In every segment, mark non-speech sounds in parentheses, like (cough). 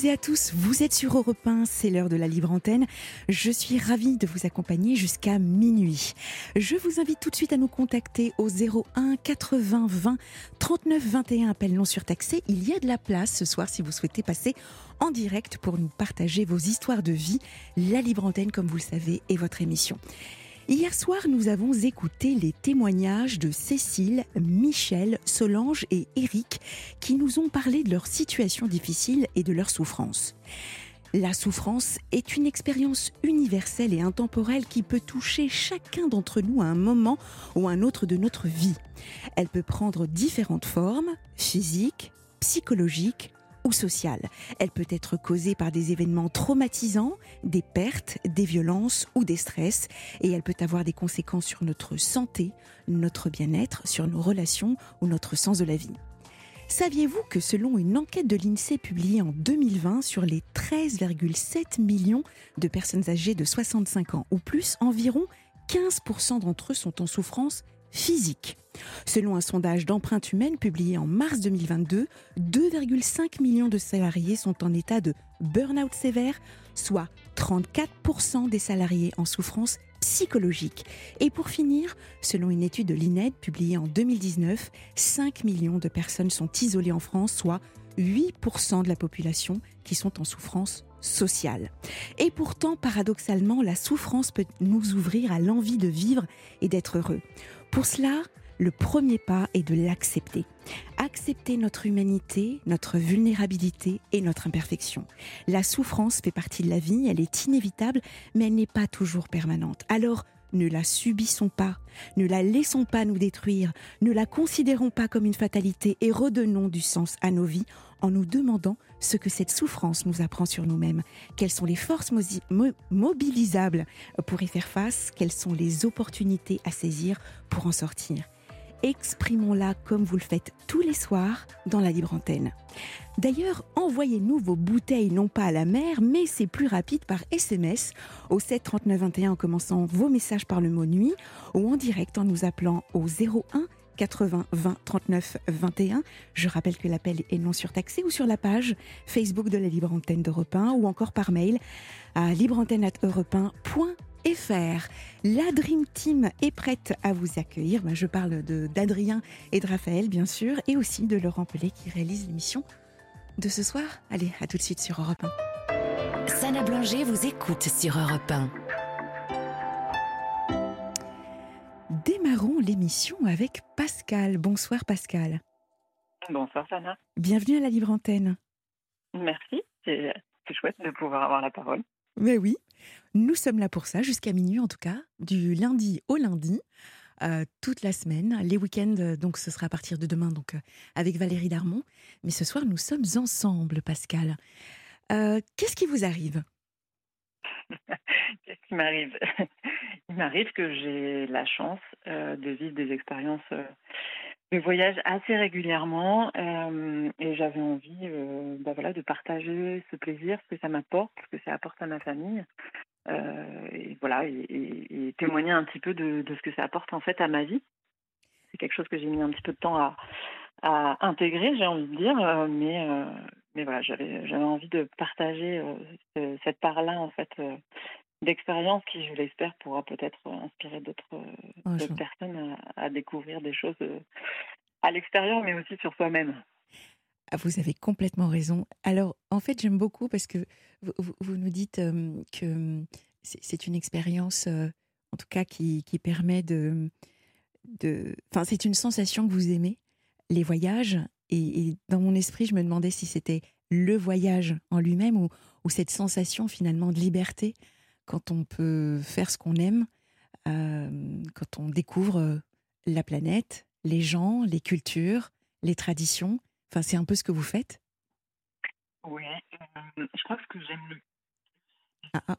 Toutes et à tous, vous êtes sur Europe 1, c'est l'heure de la libre antenne. Je suis ravie de vous accompagner jusqu'à minuit. Je vous invite tout de suite à nous contacter au 01 80 20 39 21, appel non surtaxé. Il y a de la place ce soir si vous souhaitez passer en direct pour nous partager vos histoires de vie. La libre antenne, comme vous le savez, est votre émission. Hier soir, nous avons écouté les témoignages de Cécile, Michel, Solange et Eric qui nous ont parlé de leur situation difficile et de leur souffrance. La souffrance est une expérience universelle et intemporelle qui peut toucher chacun d'entre nous à un moment ou un autre de notre vie. Elle peut prendre différentes formes, physiques, psychologiques, ou sociale. Elle peut être causée par des événements traumatisants, des pertes, des violences ou des stress, et elle peut avoir des conséquences sur notre santé, notre bien-être, sur nos relations ou notre sens de la vie. Saviez-vous que selon une enquête de l'INSEE publiée en 2020 sur les 13,7 millions de personnes âgées de 65 ans ou plus, environ 15% d'entre eux sont en souffrance physique. Selon un sondage d'empreinte humaine publié en mars 2022, 2,5 millions de salariés sont en état de burn-out sévère, soit 34% des salariés en souffrance psychologique. Et pour finir, selon une étude de l'INED publiée en 2019, 5 millions de personnes sont isolées en France, soit 8% de la population qui sont en souffrance sociale. Et pourtant, paradoxalement, la souffrance peut nous ouvrir à l'envie de vivre et d'être heureux. Pour cela, le premier pas est de l'accepter. Accepter notre humanité, notre vulnérabilité et notre imperfection. La souffrance fait partie de la vie, elle est inévitable, mais elle n'est pas toujours permanente. Alors, ne la subissons pas, ne la laissons pas nous détruire, ne la considérons pas comme une fatalité et redonnons du sens à nos vies en nous demandant ce que cette souffrance nous apprend sur nous-mêmes, quelles sont les forces mobilisables pour y faire face, quelles sont les opportunités à saisir pour en sortir? Exprimons-la comme vous le faites tous les soirs dans la libre antenne. D'ailleurs, envoyez-nous vos bouteilles non pas à la mer, mais c'est plus rapide par SMS au 7 39 21 en commençant vos messages par le mot nuit ou en direct en nous appelant au 01 80 20 39 21. Je rappelle que l'appel est non surtaxé ou sur la page Facebook de la Libre Antenne d'Europe 1 ou encore par mail à libreantenne.europe1.fr. La Dream Team est prête à vous accueillir. Ben, je parle d'Adrien et de Raphaël, bien sûr, et aussi de Laurent Pellet qui réalise l'émission de ce soir. Allez, à tout de suite sur Europe 1. Sana Blanger vous écoute sur Europe 1. Démarrons l'émission avec Pascal. Bonsoir Pascal. Bonsoir Sana. Bienvenue à la Libre Antenne. Merci, c'est chouette de pouvoir avoir la parole. Mais oui, nous sommes là pour ça, jusqu'à minuit en tout cas, du lundi au lundi. Euh, toute la semaine. Les week-ends, donc ce sera à partir de demain, donc euh, avec Valérie Darmon. Mais ce soir, nous sommes ensemble, Pascal. Euh, qu'est-ce qui vous arrive? (laughs) Qu'est-ce qui m'arrive? Il m'arrive que j'ai la chance euh, de vivre des expériences euh, de voyage assez régulièrement euh, et j'avais envie bah voilà, de partager ce plaisir, ce que ça m'apporte, ce que ça apporte à ma famille. et voilà, et, témoigner un petit peu de, ce que ça apporte en fait à ma vie. C'est quelque chose que j'ai mis un petit peu de temps à, intégrer, j'ai envie de dire, mais mais voilà, j'avais envie de partager euh, cette part-là en fait euh, d'expérience qui, je l'espère, pourra peut-être inspirer d'autres euh, personnes à, découvrir des choses à l'extérieur, mais aussi sur soi-même. Ah, vous avez complètement raison. Alors, en fait, j'aime beaucoup parce que vous, vous nous dites que c'est une expérience, en tout cas, qui, qui permet de, de. Enfin, c'est une sensation que vous aimez, les voyages, et, dans mon esprit, je me demandais si c'était le voyage en lui-même ou, cette sensation finalement de liberté quand on peut faire ce qu'on aime, euh, quand on découvre euh, la planète les gens, les cultures, les traditions. Enfin, c'est un peu ce que vous faites. Oui, je crois que ce que j'aime le. Ah, ah.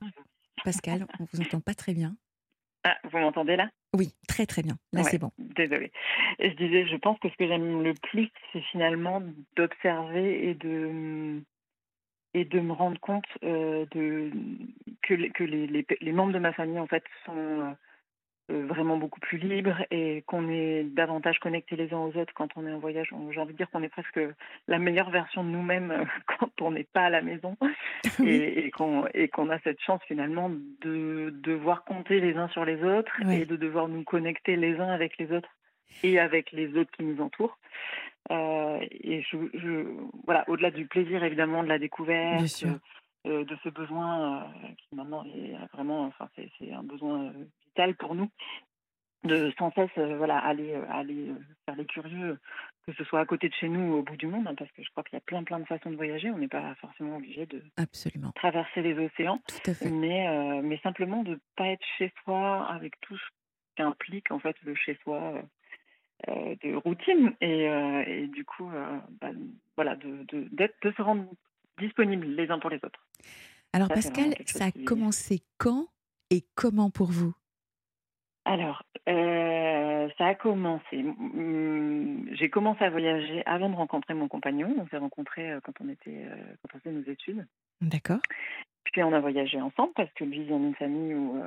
Pascal, on vous entend pas très bien. Ah, vous m'entendez là? Oui, très très bien. Là, c'est bon. Désolée. Je disais, je pense que ce que j'aime le plus, c'est finalement d'observer et de et de me rendre compte euh, de que, les, que les, les, membres de ma famille en fait sont euh, vraiment beaucoup plus libre et qu'on est davantage connectés les uns aux autres quand on est en voyage. J'ai envie de dire qu'on est presque la meilleure version de nous-mêmes euh, (laughs) quand on n'est pas à la maison (laughs) et, et qu'on a cette chance finalement de devoir compter les uns sur les autres et de devoir nous connecter les uns avec les autres et avec les autres qui nous entourent. Euh, et je, je voilà, au-delà du plaisir évidemment de la découverte, euh, de ce besoin qui maintenant est vraiment, enfin c'est un besoin vital pour nous de sans cesse voilà aller aller faire les curieux que ce soit à côté de chez nous ou au bout du monde hein, parce que je crois qu'il y a plein plein de façons de voyager. On n'est pas forcément obligé de Absolument. traverser les océans mais mais simplement de pas être chez soi avec tout ce qu'implique en fait le chez soi de routine et, et du coup bah, voilà de, de, de se rendre disponibles les uns pour les autres alors Pascal ça a commencé quand et comment pour vous? Alors, euh, ça a commencé. J'ai commencé à voyager avant de rencontrer mon compagnon. On s'est rencontrés euh, quand on était euh, quand on faisait nos études. D'accord. Puis on a voyagé ensemble parce que lui vient d'une famille où,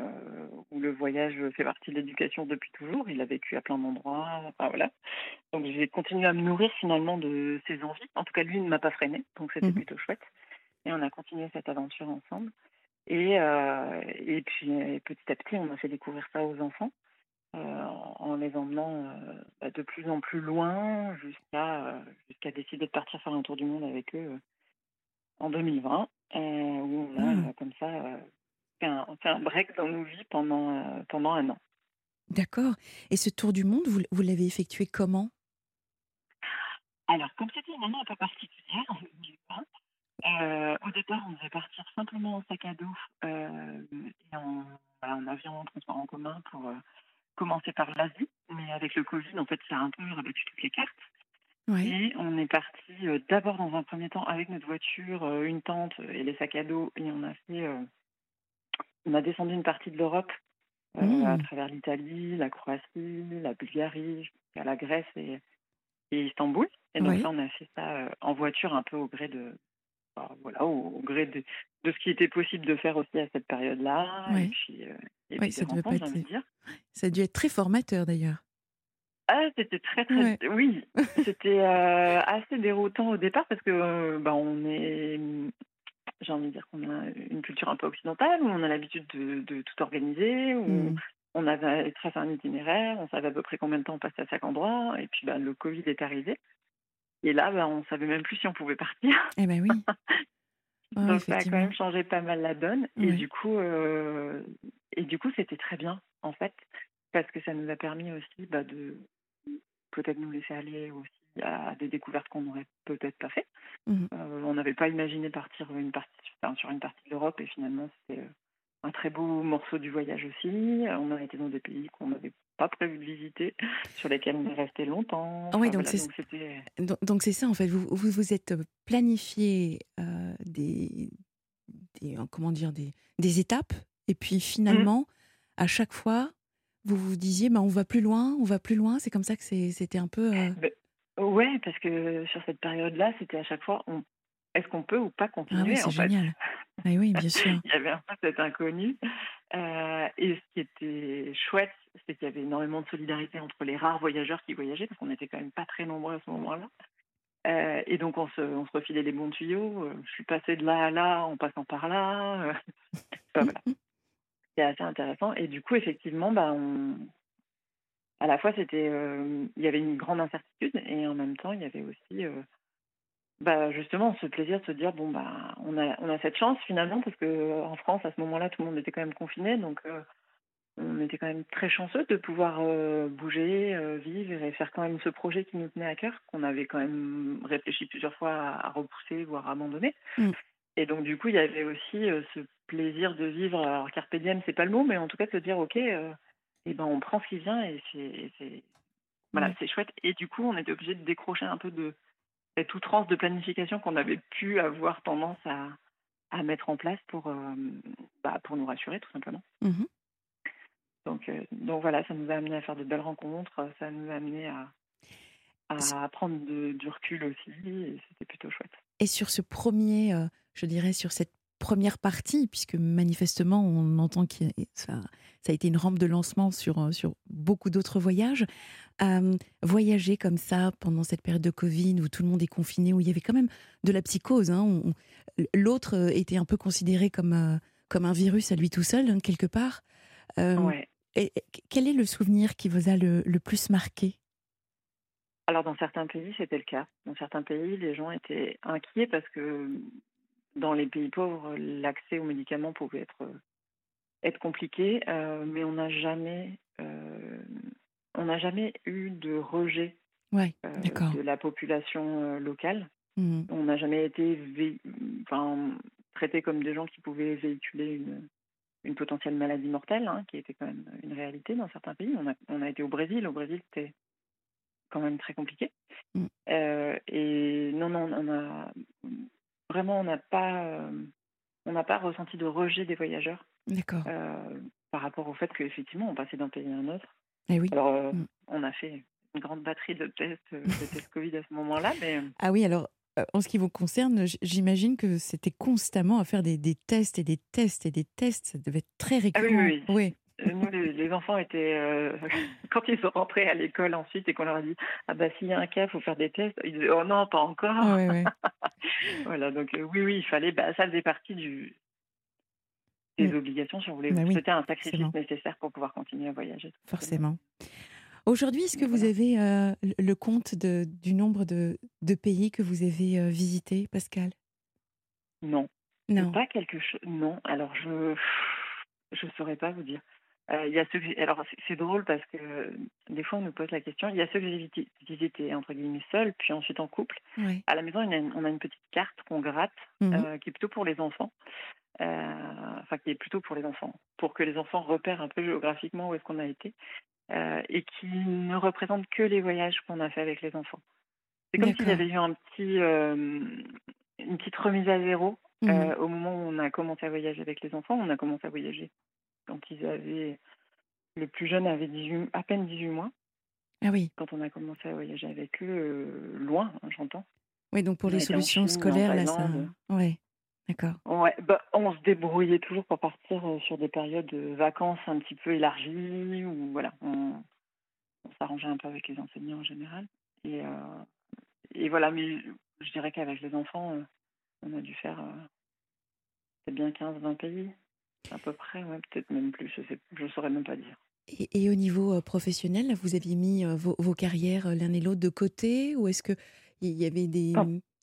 où le voyage fait partie de l'éducation depuis toujours. Il a vécu à plein d'endroits. Enfin, voilà. Donc j'ai continué à me nourrir finalement de ses envies. En tout cas, lui ne m'a pas freiné, donc c'était mmh plutôt chouette. Et on a continué cette aventure ensemble. Et, euh, et puis petit à petit, on a fait découvrir ça aux enfants euh, en les emmenant euh, bah, de plus en plus loin jusqu'à jusqu'à décider de partir faire un tour du monde avec eux en 2020, où on a mmh. comme ça fait un, fait, un, break dans nos vies pendant, pendant un an. D'accord. Et ce tour du monde, vous, vous l'avez effectué comment? Alors, comme c'était une année un peu particulière, en 2020, euh, au départ, on devait partir simplement en sac à dos euh, et en, en, avion, en transport en commun pour euh, commencer par l'Asie. Mais avec le Covid, en fait, ça a un peu rabattu toutes les cartes. Et on est parti d'abord dans un premier temps avec notre voiture, une tente et les sacs à dos, et on a fait, on a descendu une partie de l'Europe à mmh. travers l'Italie, la Croatie, la Bulgarie, jusqu'à la Grèce et, et Istanbul. Et donc là, on a fait ça en voiture un peu au gré de, voilà, au, gré de, de, ce qui était possible de faire aussi à cette période-là. Et puis, euh, ça, devait pas être... dire. ça a dû être très formateur d'ailleurs. Ah, c'était très très oui, c'était euh, assez déroutant au départ parce que euh, bah, on est j'ai envie de dire qu'on a une culture un peu occidentale où on a l'habitude de, de, tout organiser où mmh. on avait tracé un itinéraire, on savait à peu près combien de temps on passait à chaque endroit et puis bah, le Covid est arrivé et là, bah, on savait même plus si on pouvait partir. Eh ben oui. (laughs) Donc ça a quand même changé pas mal la donne. Et du coup, euh, et du coup, c'était très bien en fait, parce que ça nous a permis aussi bah, de peut-être nous laisser aller aussi à des découvertes qu'on n'aurait peut-être pas fait. Mmh euh, on n'avait pas imaginé partir une partie, sur une partie de l'Europe et finalement c'était euh, un très beau morceau du voyage aussi. On a été dans des pays qu'on n'avait pas prévu de visiter, (laughs) sur lesquels on est resté longtemps. Ah oui, donc c'est donc, ça en fait. Vous vous, vous êtes planifié euh, des, des, comment dire des, des étapes et puis finalement mmh. à chaque fois vous vous disiez bah, on va plus loin, on va plus loin. C'est comme ça que c'était un peu. Euh... Ben, ouais, parce que sur cette période-là, c'était à chaque fois on est-ce qu'on peut ou pas ah continuer C'est génial. (laughs) Ah oui, bien sûr. Il y avait un peu cet inconnu. Euh, et ce qui était chouette, c'est qu'il y avait énormément de solidarité entre les rares voyageurs qui voyageaient, parce qu'on n'était quand même pas très nombreux à ce moment-là. Euh, et donc, on se, on se, refilait les bons tuyaux. Euh, je suis passée de là à là en passant par là. (laughs) enfin, voilà. C'est assez intéressant. Et du coup, effectivement, bah, à la fois, c'était, il y avait une grande incertitude, et en même temps, il y avait aussi bah justement ce plaisir de se dire bon bah on a on a cette chance finalement parce que en France à ce moment-là tout le monde était quand même confiné donc euh, on était quand même très chanceux de pouvoir euh, bouger, euh, vivre et faire quand même ce projet qui nous tenait à cœur qu'on avait quand même réfléchi plusieurs fois à, repousser voire abandonner. Mm. Et donc du coup il y avait aussi ce plaisir de vivre alors carpe diem c'est pas le mot mais en tout cas de se dire ok et ben on prend ce qui vient et c'est voilà, c'est chouette. Et du coup, on était obligé de décrocher un peu de cette outrance de planification qu'on avait pu avoir tendance à, à mettre en place pour, bah, pour nous rassurer, tout simplement. Mmh donc, donc voilà, ça nous a amené à faire de belles rencontres, ça nous a amené à, à prendre du recul aussi, et c'était plutôt chouette. Et sur ce premier, je dirais, sur cette première partie, puisque manifestement, on entend que ça, ça, a été une rampe de lancement sur, sur beaucoup d'autres voyages. voyager comme ça pendant cette période de Covid où tout le monde est confiné, où il y avait quand même de la psychose. Hein, L'autre était un peu considéré comme, comme un virus à lui tout seul, hein, quelque part. et, quel est le souvenir qui vous a le, le plus marqué? Alors dans certains pays, c'était le cas. Dans certains pays, les gens étaient inquiets parce que dans les pays pauvres, l'accès aux médicaments pouvait être, être compliqué, euh, mais on n'a jamais, euh, on n'a jamais eu de rejet euh, de la population locale. Mmh. On n'a jamais été enfin, traité comme des gens qui pouvaient véhiculer une, une potentielle maladie mortelle, hein, qui était quand même une réalité dans certains pays. On a, on a été au Brésil. Au Brésil, c'était quand même très compliqué. Mmh. et non, non, on a vraiment, on n'a pas, euh, on n'a pas ressenti de rejet des voyageurs. D'accord. Euh, par rapport au fait qu'effectivement, on passait d'un pays à un autre. Et eh oui. Alors, euh, mm. on a fait une grande batterie de tests, de tests Covid à ce moment-là. Mais... Ah oui, alors, en ce qui vous concerne, j'imagine que c'était constamment à faire des, des, tests et des tests et des tests. Ça devait être très récurrent. Ah oui, oui. oui. Euh, nous, les, enfants étaient. Euh, (laughs) quand ils sont rentrés à l'école ensuite et qu'on leur a dit Ah, bah, s'il y a un cas, il faut faire des tests, ils disaient Oh non, pas encore. (laughs) voilà, donc euh, oui, oui, il fallait. Bah, ça faisait partie du, des mm. obligations si on voulait. Bah C'était un sacrifice nécessaire pour pouvoir continuer à voyager. Forcément. Aujourd'hui, est-ce que vous avez le compte de, du nombre de, de, pays que vous avez visités, Pascal? Non. Non. Pas quelque chose. Non. Alors, je je ne saurais pas vous dire. Euh, il y a ceux alors c'est drôle parce que des fois on nous pose la question. Il y a ceux que j'ai visités entre guillemets seuls, puis ensuite en couple. À la maison, on a une, petite carte qu'on gratte, mmh euh, qui est plutôt pour les enfants. Euh, enfin, qui est plutôt pour les enfants, pour que les enfants repèrent un peu géographiquement où est-ce qu'on a été, et qui ne représente que les voyages qu'on a fait avec les enfants. C'est comme s'il y avait eu un petit, une petite remise à zéro mmh au moment où on a commencé à voyager avec les enfants. On a commencé à voyager quand ils avaient. Le plus jeune avait 18, à peine 18 mois. Ah oui. Quand on a commencé à voyager avec eux, euh, loin, hein, j'entends. Oui, donc pour les solutions scolaires, là, ça. Oui, d'accord. Ouais, bah, on se débrouillait toujours pour partir euh, sur des périodes de vacances un petit peu élargies, ou voilà, on, s'arrangeait un peu avec les enseignants en général. Et, euh, et voilà, mais je dirais qu'avec les enfants, on a dû faire c'est bien 15-20 pays. À peu près, ouais, peut-être même plus, je ne saurais même pas dire. Et, au niveau euh, professionnel, vous aviez mis euh, vos, vos carrières euh, l'un et l'autre de côté ou est-ce qu'il y avait des...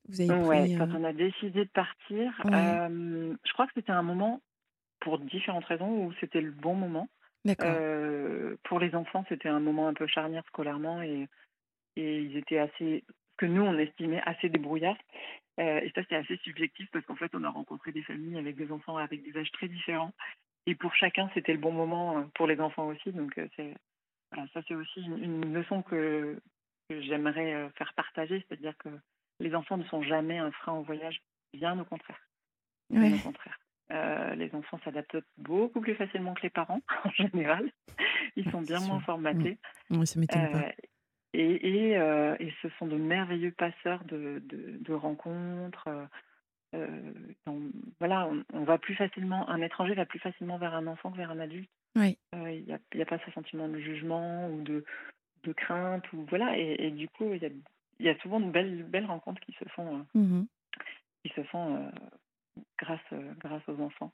Vous avez pris, quand on a décidé de partir, je crois que c'était un moment, pour différentes raisons, où c'était le bon moment. D'accord. pour les enfants, c'était un moment un peu charnière scolairement et, et ils étaient assez, que nous on estimait assez débrouillards. Euh, et ça, c'est assez subjectif parce qu'en fait, on a rencontré des familles avec des enfants avec des âges très différents. Et pour chacun, c'était le bon moment euh, pour les enfants aussi. Donc, euh, c'est, voilà, ça, c'est aussi une, leçon que, j'aimerais faire partager. C'est-à-dire que les enfants ne sont jamais un frein au voyage, bien au contraire. Bien au contraire. les enfants s'adaptent beaucoup plus facilement que les parents, (laughs) en général. Ils sont bien moins formatés. Oui, ça m'étonne pas. Et, euh, et, ce sont de merveilleux passeurs de, de, rencontres. Euh, voilà, on, va plus facilement, un étranger va plus facilement vers un enfant que vers un adulte. Oui. Euh, il n'y a, a, pas ce sentiment de jugement ou de, de crainte. Ou, voilà, et, du coup, il y a, y a, souvent de belles, belles rencontres qui se font, mmh qui se font grâce, grâce aux enfants.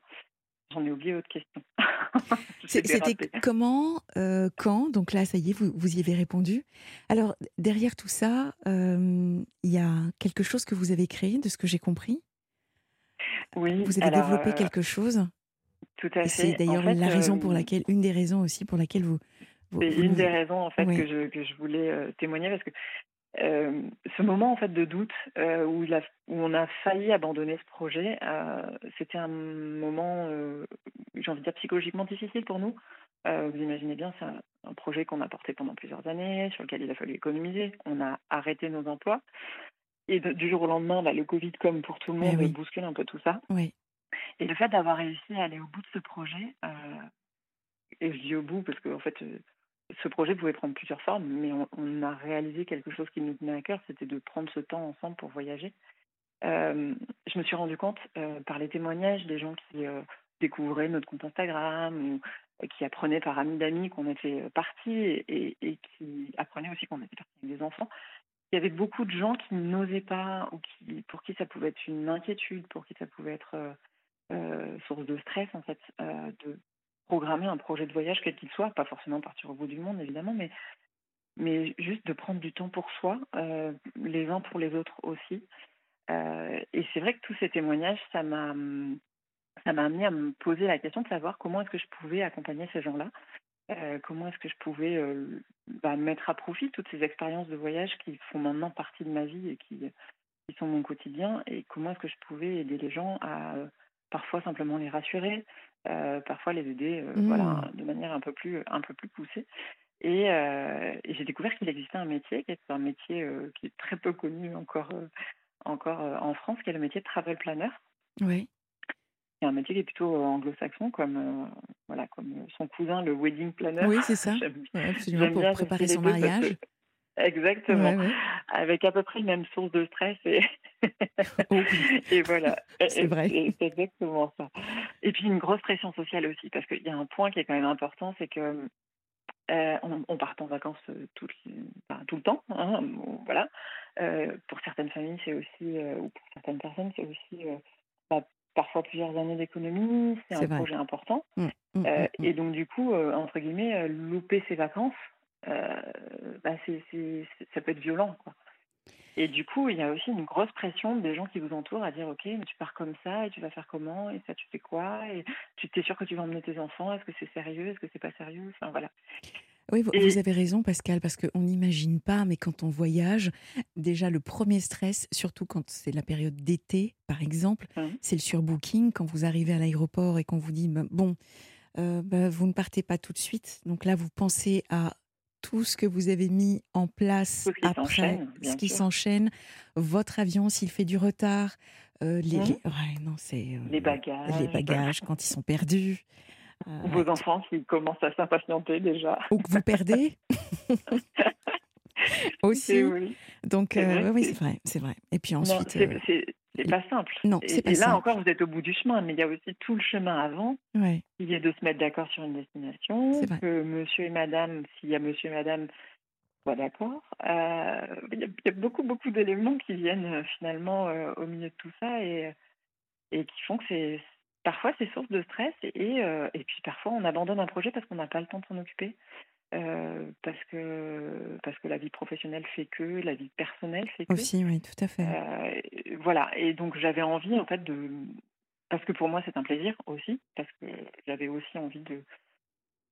J'en ai oublié autre question. (laughs) C'était comment, euh, quand Donc là, ça y est, vous, vous y avez répondu. Alors, derrière tout ça, euh, il y a quelque chose que vous avez créé, de ce que j'ai compris Oui. Vous avez développé euh, quelque chose Tout à fait. C'est d'ailleurs la raison pour laquelle, une des raisons aussi pour laquelle vous. c'est une des raisons en fait que, je, que je voulais témoigner parce que euh, ce moment en fait de doute euh, où, où, on a failli abandonner ce projet, euh, c'était un moment, j'ai envie de dire psychologiquement difficile pour nous vous imaginez bien, c'est un, projet qu'on a porté pendant plusieurs années, sur lequel il a fallu économiser. On a arrêté nos emplois. Et du jour au lendemain, bah, le Covid, comme pour tout le Eh monde, bouscule un peu tout ça. Oui. Et le fait d'avoir réussi à aller au bout de ce projet, et je dis au bout parce que en fait, ce projet pouvait prendre plusieurs formes, mais on, a réalisé quelque chose qui nous tenait à cœur, c'était de prendre ce temps ensemble pour voyager. Euh, je me suis rendu compte euh, par les témoignages des gens qui euh, découvraient notre compte Instagram ou qui apprenaient par amis d'amis qu'on était partis et, qui apprenaient aussi qu'on était partis avec des enfants. Il y avait beaucoup de gens qui n'osaient pas ou qui, pour qui ça pouvait être une inquiétude, pour qui ça pouvait être source de stress en fait, programmer un projet de voyage quel qu'il soit, pas forcément partir au bout du monde évidemment, mais, juste de prendre du temps pour soi, euh, les uns pour les autres aussi. Euh, et c'est vrai que tous ces témoignages, ça m'a ça m'a amené à me poser la question de savoir comment est-ce que je pouvais accompagner ces gens-là, euh, comment est-ce que je pouvais bah, mettre à profit toutes ces expériences de voyage qui font maintenant partie de ma vie et qui sont mon quotidien, et comment est-ce que je pouvais aider les gens à parfois simplement les rassurer, euh, parfois les aider euh, voilà, Mmh. de manière un peu plus, un peu plus poussée. Et, euh, et j'ai découvert qu'il existait un métier qui est un métier qui est très peu connu encore, encore en France, qui est le métier de travel planner. Oui. C'est un métier qui est plutôt anglo-saxon, comme, voilà, comme son cousin, le wedding planner. Oui, c'est ça. (laughs) Ouais, absolument, pour préparer son mariage. Exactement. Ouais, ouais. Avec à peu près les mêmes sources de stress et, (laughs) Oh (laughs) et voilà. C'est vrai. C'est exactement ça. Et puis une grosse pression sociale aussi, parce qu'il y a un point qui est quand même important, c'est que euh, on, on part en vacances euh, tout, le- enfin, tout le temps, hein, voilà. Euh, pour certaines familles, c'est aussi, euh, ou pour certaines personnes, c'est aussi bah, parfois plusieurs années d'économie. C'est un vrai. projet important. Mmh, mmh, mmh, et donc, du coup, entre guillemets, louper ses vacances, euh, bah, ça peut être violent. Quoi. Et du coup, il y a aussi une grosse pression des gens qui vous entourent à dire Ok, mais tu pars comme ça, et tu vas faire comment, et ça, tu fais quoi, et tu t'es sûr que tu vas emmener tes enfants, est-ce que c'est sérieux, est-ce que c'est pas sérieux Enfin, voilà. Oui, vous, Et- vous avez raison, Pascal, parce qu'on n'imagine pas, mais quand on voyage, déjà le premier stress, surtout quand c'est la période d'été, par exemple, Mhm. c'est le surbooking. Quand vous arrivez à l'aéroport et qu'on vous dit, ben, bon, euh, ben, vous ne partez pas tout de suite. Donc là, vous pensez à tout ce que vous avez mis en place ce après, ce qui s'enchaîne, votre avion s'il fait du retard, euh, les, les- ouais, non, c'est euh, Les bagages. les bagages quand ils sont perdus. euh, Vos enfants qui commencent à s'impatienter déjà. ou que vous perdez (laughs) aussi. Oui. Donc, oui, c'est- vrai, c'est vrai. Et puis Non, ensuite, euh, c'est- pas simple. non, Et- c'est pas et, là simple. encore, vous êtes au bout du chemin, mais il y a aussi tout le chemin avant ouais, qui est de se mettre d'accord sur une destination, que monsieur et madame, s'il y a monsieur et madame, soient d'accord. Euh, Il y, a- il y a beaucoup, beaucoup d'éléments qui viennent euh, finalement euh, au milieu de tout ça et, et qui font que c'est parfois c'est source de stress et, euh, et puis parfois on abandonne un projet parce qu'on n'a pas le temps de s'en occuper. Euh, parce que parce que la vie professionnelle fait que la vie personnelle fait que aussi, oui, tout à fait. euh, voilà, et donc j'avais envie en fait de. Parce que pour moi c'est un plaisir aussi, parce que j'avais aussi envie de.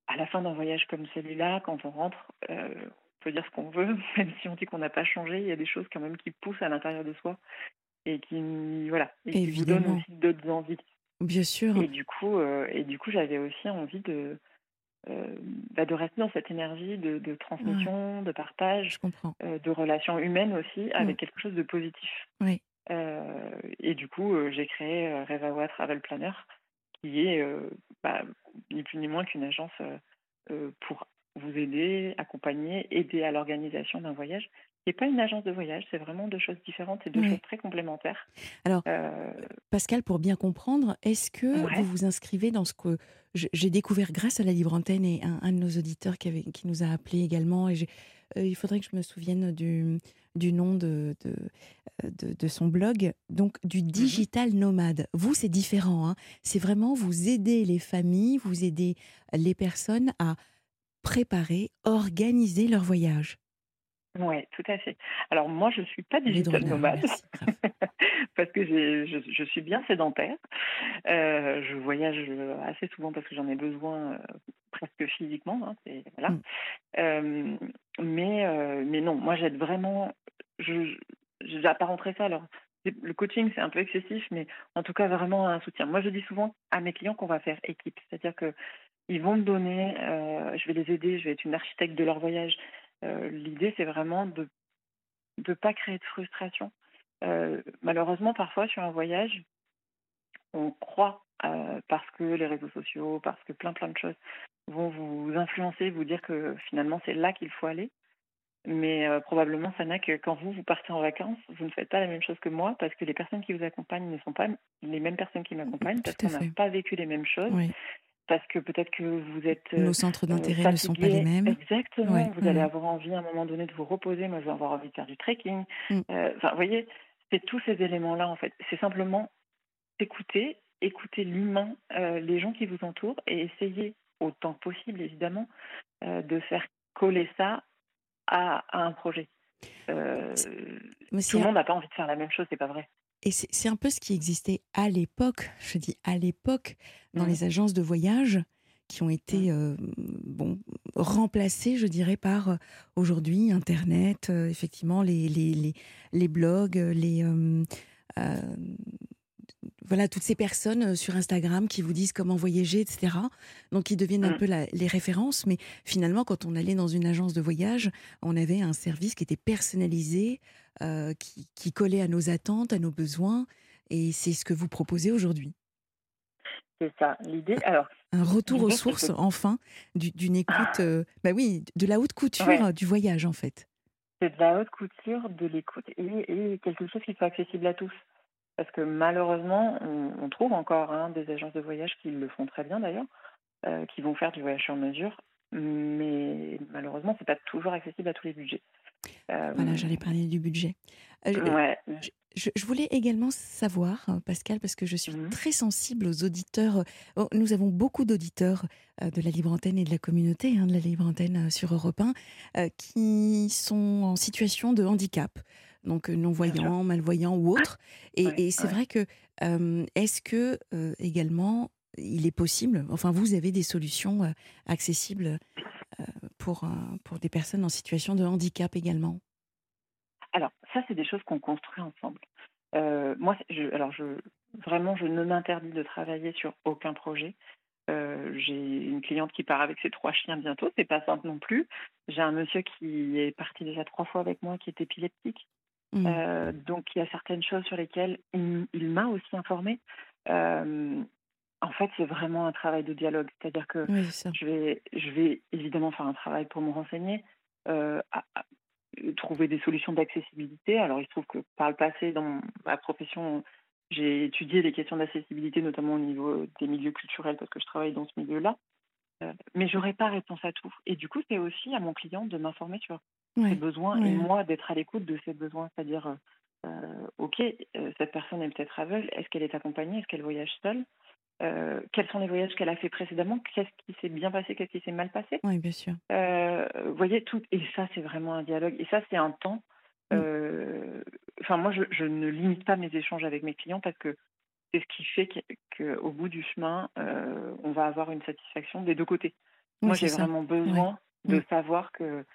À la fin d'un voyage comme celui-là, quand on rentre, euh, on peut dire ce qu'on veut, (laughs) même si on dit qu'on n'a pas changé, il y a des choses quand même qui poussent à l'intérieur de soi et qui voilà et qui vous donnent aussi d'autres envies. Bien sûr. Et du coup, et du coup, j'avais aussi envie de euh, bah, de rester dans cette énergie de, de transmission, de partage, Je comprends. euh, de relations humaines aussi, avec quelque chose de positif. Oui. Euh, et du coup, euh, j'ai créé Revawa Travel Planner, qui est bah, ni plus ni moins qu'une agence pour vous aider, accompagner, aider à l'organisation d'un voyage. Ce n'est pas une agence de voyage, c'est vraiment deux choses différentes et deux Ouais. choses très complémentaires. Alors, Euh, Pascal, pour bien comprendre, est-ce que Ouais. vous vous inscrivez dans ce que j'ai découvert grâce à la Libre Antenne et un, un de nos auditeurs qui, avait, qui nous a appelé également et euh, il faudrait que je me souvienne du, du nom de, de, euh, de- de son blog, donc du Mhm. digital nomade. Vous, c'est différent. hein. C'est vraiment vous aider les familles, vous aider les personnes à préparer, organiser leur voyage. Oui, tout à fait. Alors moi, je ne suis pas digital nomade (laughs) parce que je, je suis bien sédentaire. Euh, je voyage euh, assez souvent parce que j'en ai besoin euh, presque physiquement. hein, voilà. Mm. Euh, mais, mais non, moi j'aide vraiment. Je j'apparenterais ça. Alors, le coaching, c'est un peu excessif, mais en tout cas, vraiment un soutien. Moi, je dis souvent à mes clients qu'on va faire équipe. C'est-à-dire que ils vont me donner, je vais les aider, je vais être une architecte de leur voyage. L'idée, c'est vraiment de ne pas créer de frustration. malheureusement, parfois, sur un voyage, on croit, parce que les réseaux sociaux, parce que plein plein de choses vont vous influencer, vous dire que finalement c'est là qu'il faut aller. Mais probablement, ça n'a que quand vous, vous partez en vacances, vous ne faites pas la même chose que moi parce que les personnes qui vous accompagnent ne sont pas les mêmes personnes qui m'accompagnent parce qu'on n'a pas vécu les mêmes choses. Parce que peut-être que vous êtes. Nos centres d'intérêt ne sont pas les mêmes. Exactement. vous allez avoir envie à un moment donné de vous reposer. Moi, je vais avoir envie de faire du trekking. Mmh. Enfin, vous voyez, c'est tous ces éléments-là, en fait. C'est simplement écouter, écouter l'humain, les gens qui vous entourent et essayer autant possible, évidemment, de faire coller ça à, un projet. Euh, tout le monde n'a pas envie de faire la même chose, c'est pas vrai. Et c'est un peu ce qui existait à l'époque, je dis à l'époque, dans mmh. les agences de voyage qui ont été euh, bon, remplacées, je dirais, par euh, aujourd'hui Internet, effectivement, les, les, les, les, blogs, les, voilà, toutes ces personnes euh, sur Instagram qui vous disent comment voyager, etc. Donc, qui deviennent un mmh. peu les références. Mais finalement, quand on allait dans une agence de voyage, on avait un service qui était personnalisé, euh, qui, collait à nos attentes, à nos besoins. Et c'est ce que vous proposez aujourd'hui. C'est ça, l'idée. Alors, un retour aux sources, enfin, d'une écoute, euh, bah oui, de la haute couture du voyage, en fait. C'est de la haute couture, de l'écoute et, et quelque chose qui soit accessible à tous. Parce que malheureusement, on, trouve encore hein, des agences de voyage qui le font très bien d'ailleurs, euh, qui vont faire du voyage sur mesure, mais malheureusement, c'est pas toujours accessible à tous les budgets. Euh, voilà, j'allais parler du budget. Euh, je, voulais également savoir, Pascal, parce que je suis mmh très sensible aux auditeurs. Oh, nous avons beaucoup d'auditeurs de la libre antenne et de la communauté hein, de la libre antenne sur Europe 1 qui sont en situation de handicap donc non-voyants, malvoyants ou autres. Et, c'est vrai que, est-ce que également, il est possible, enfin vous avez des solutions accessibles pour, pour des personnes en situation de handicap également Alors, ça, c'est des choses qu'on construit ensemble. moi, je, alors je, vraiment, je ne m'interdis de travailler sur aucun projet. j'ai une cliente qui part avec ses trois chiens bientôt, c'est pas simple non plus. J'ai un monsieur qui est parti déjà trois fois avec moi, qui est épileptique, Mmh. Euh, donc il y a certaines choses sur lesquelles il, m'a aussi informée. Euh, en fait, c'est vraiment un travail de dialogue. C'est-à-dire que je, vais, je vais évidemment faire un travail pour me renseigner, euh, trouver des solutions d'accessibilité. Alors, il se trouve que par le passé, dans ma profession, j'ai étudié les questions d'accessibilité, notamment au niveau des milieux culturels, parce que je travaille dans ce milieu-là. mais j'aurais pas réponse à tout. Et du coup, c'est aussi à mon client de m'informer sur ses besoins et moi d'être à l'écoute de ses besoins. C'est-à-dire, euh, euh, OK, euh, cette personne est peut-être aveugle, est-ce qu'elle est accompagnée, est-ce qu'elle voyage seule? Quels sont les voyages qu'elle a fait précédemment? Qu'est-ce qui s'est bien passé? Qu'est-ce qui s'est mal passé? Oui, bien sûr. vous voyez, tout. Et ça, c'est vraiment un dialogue. Et ça, c'est un temps. Mm. Enfin, moi, je, je, ne limite pas mes échanges avec mes clients parce que c'est ce qui fait qu'au bout du chemin, on va avoir une satisfaction des deux côtés. moi, j'ai vraiment besoin de mm. savoir que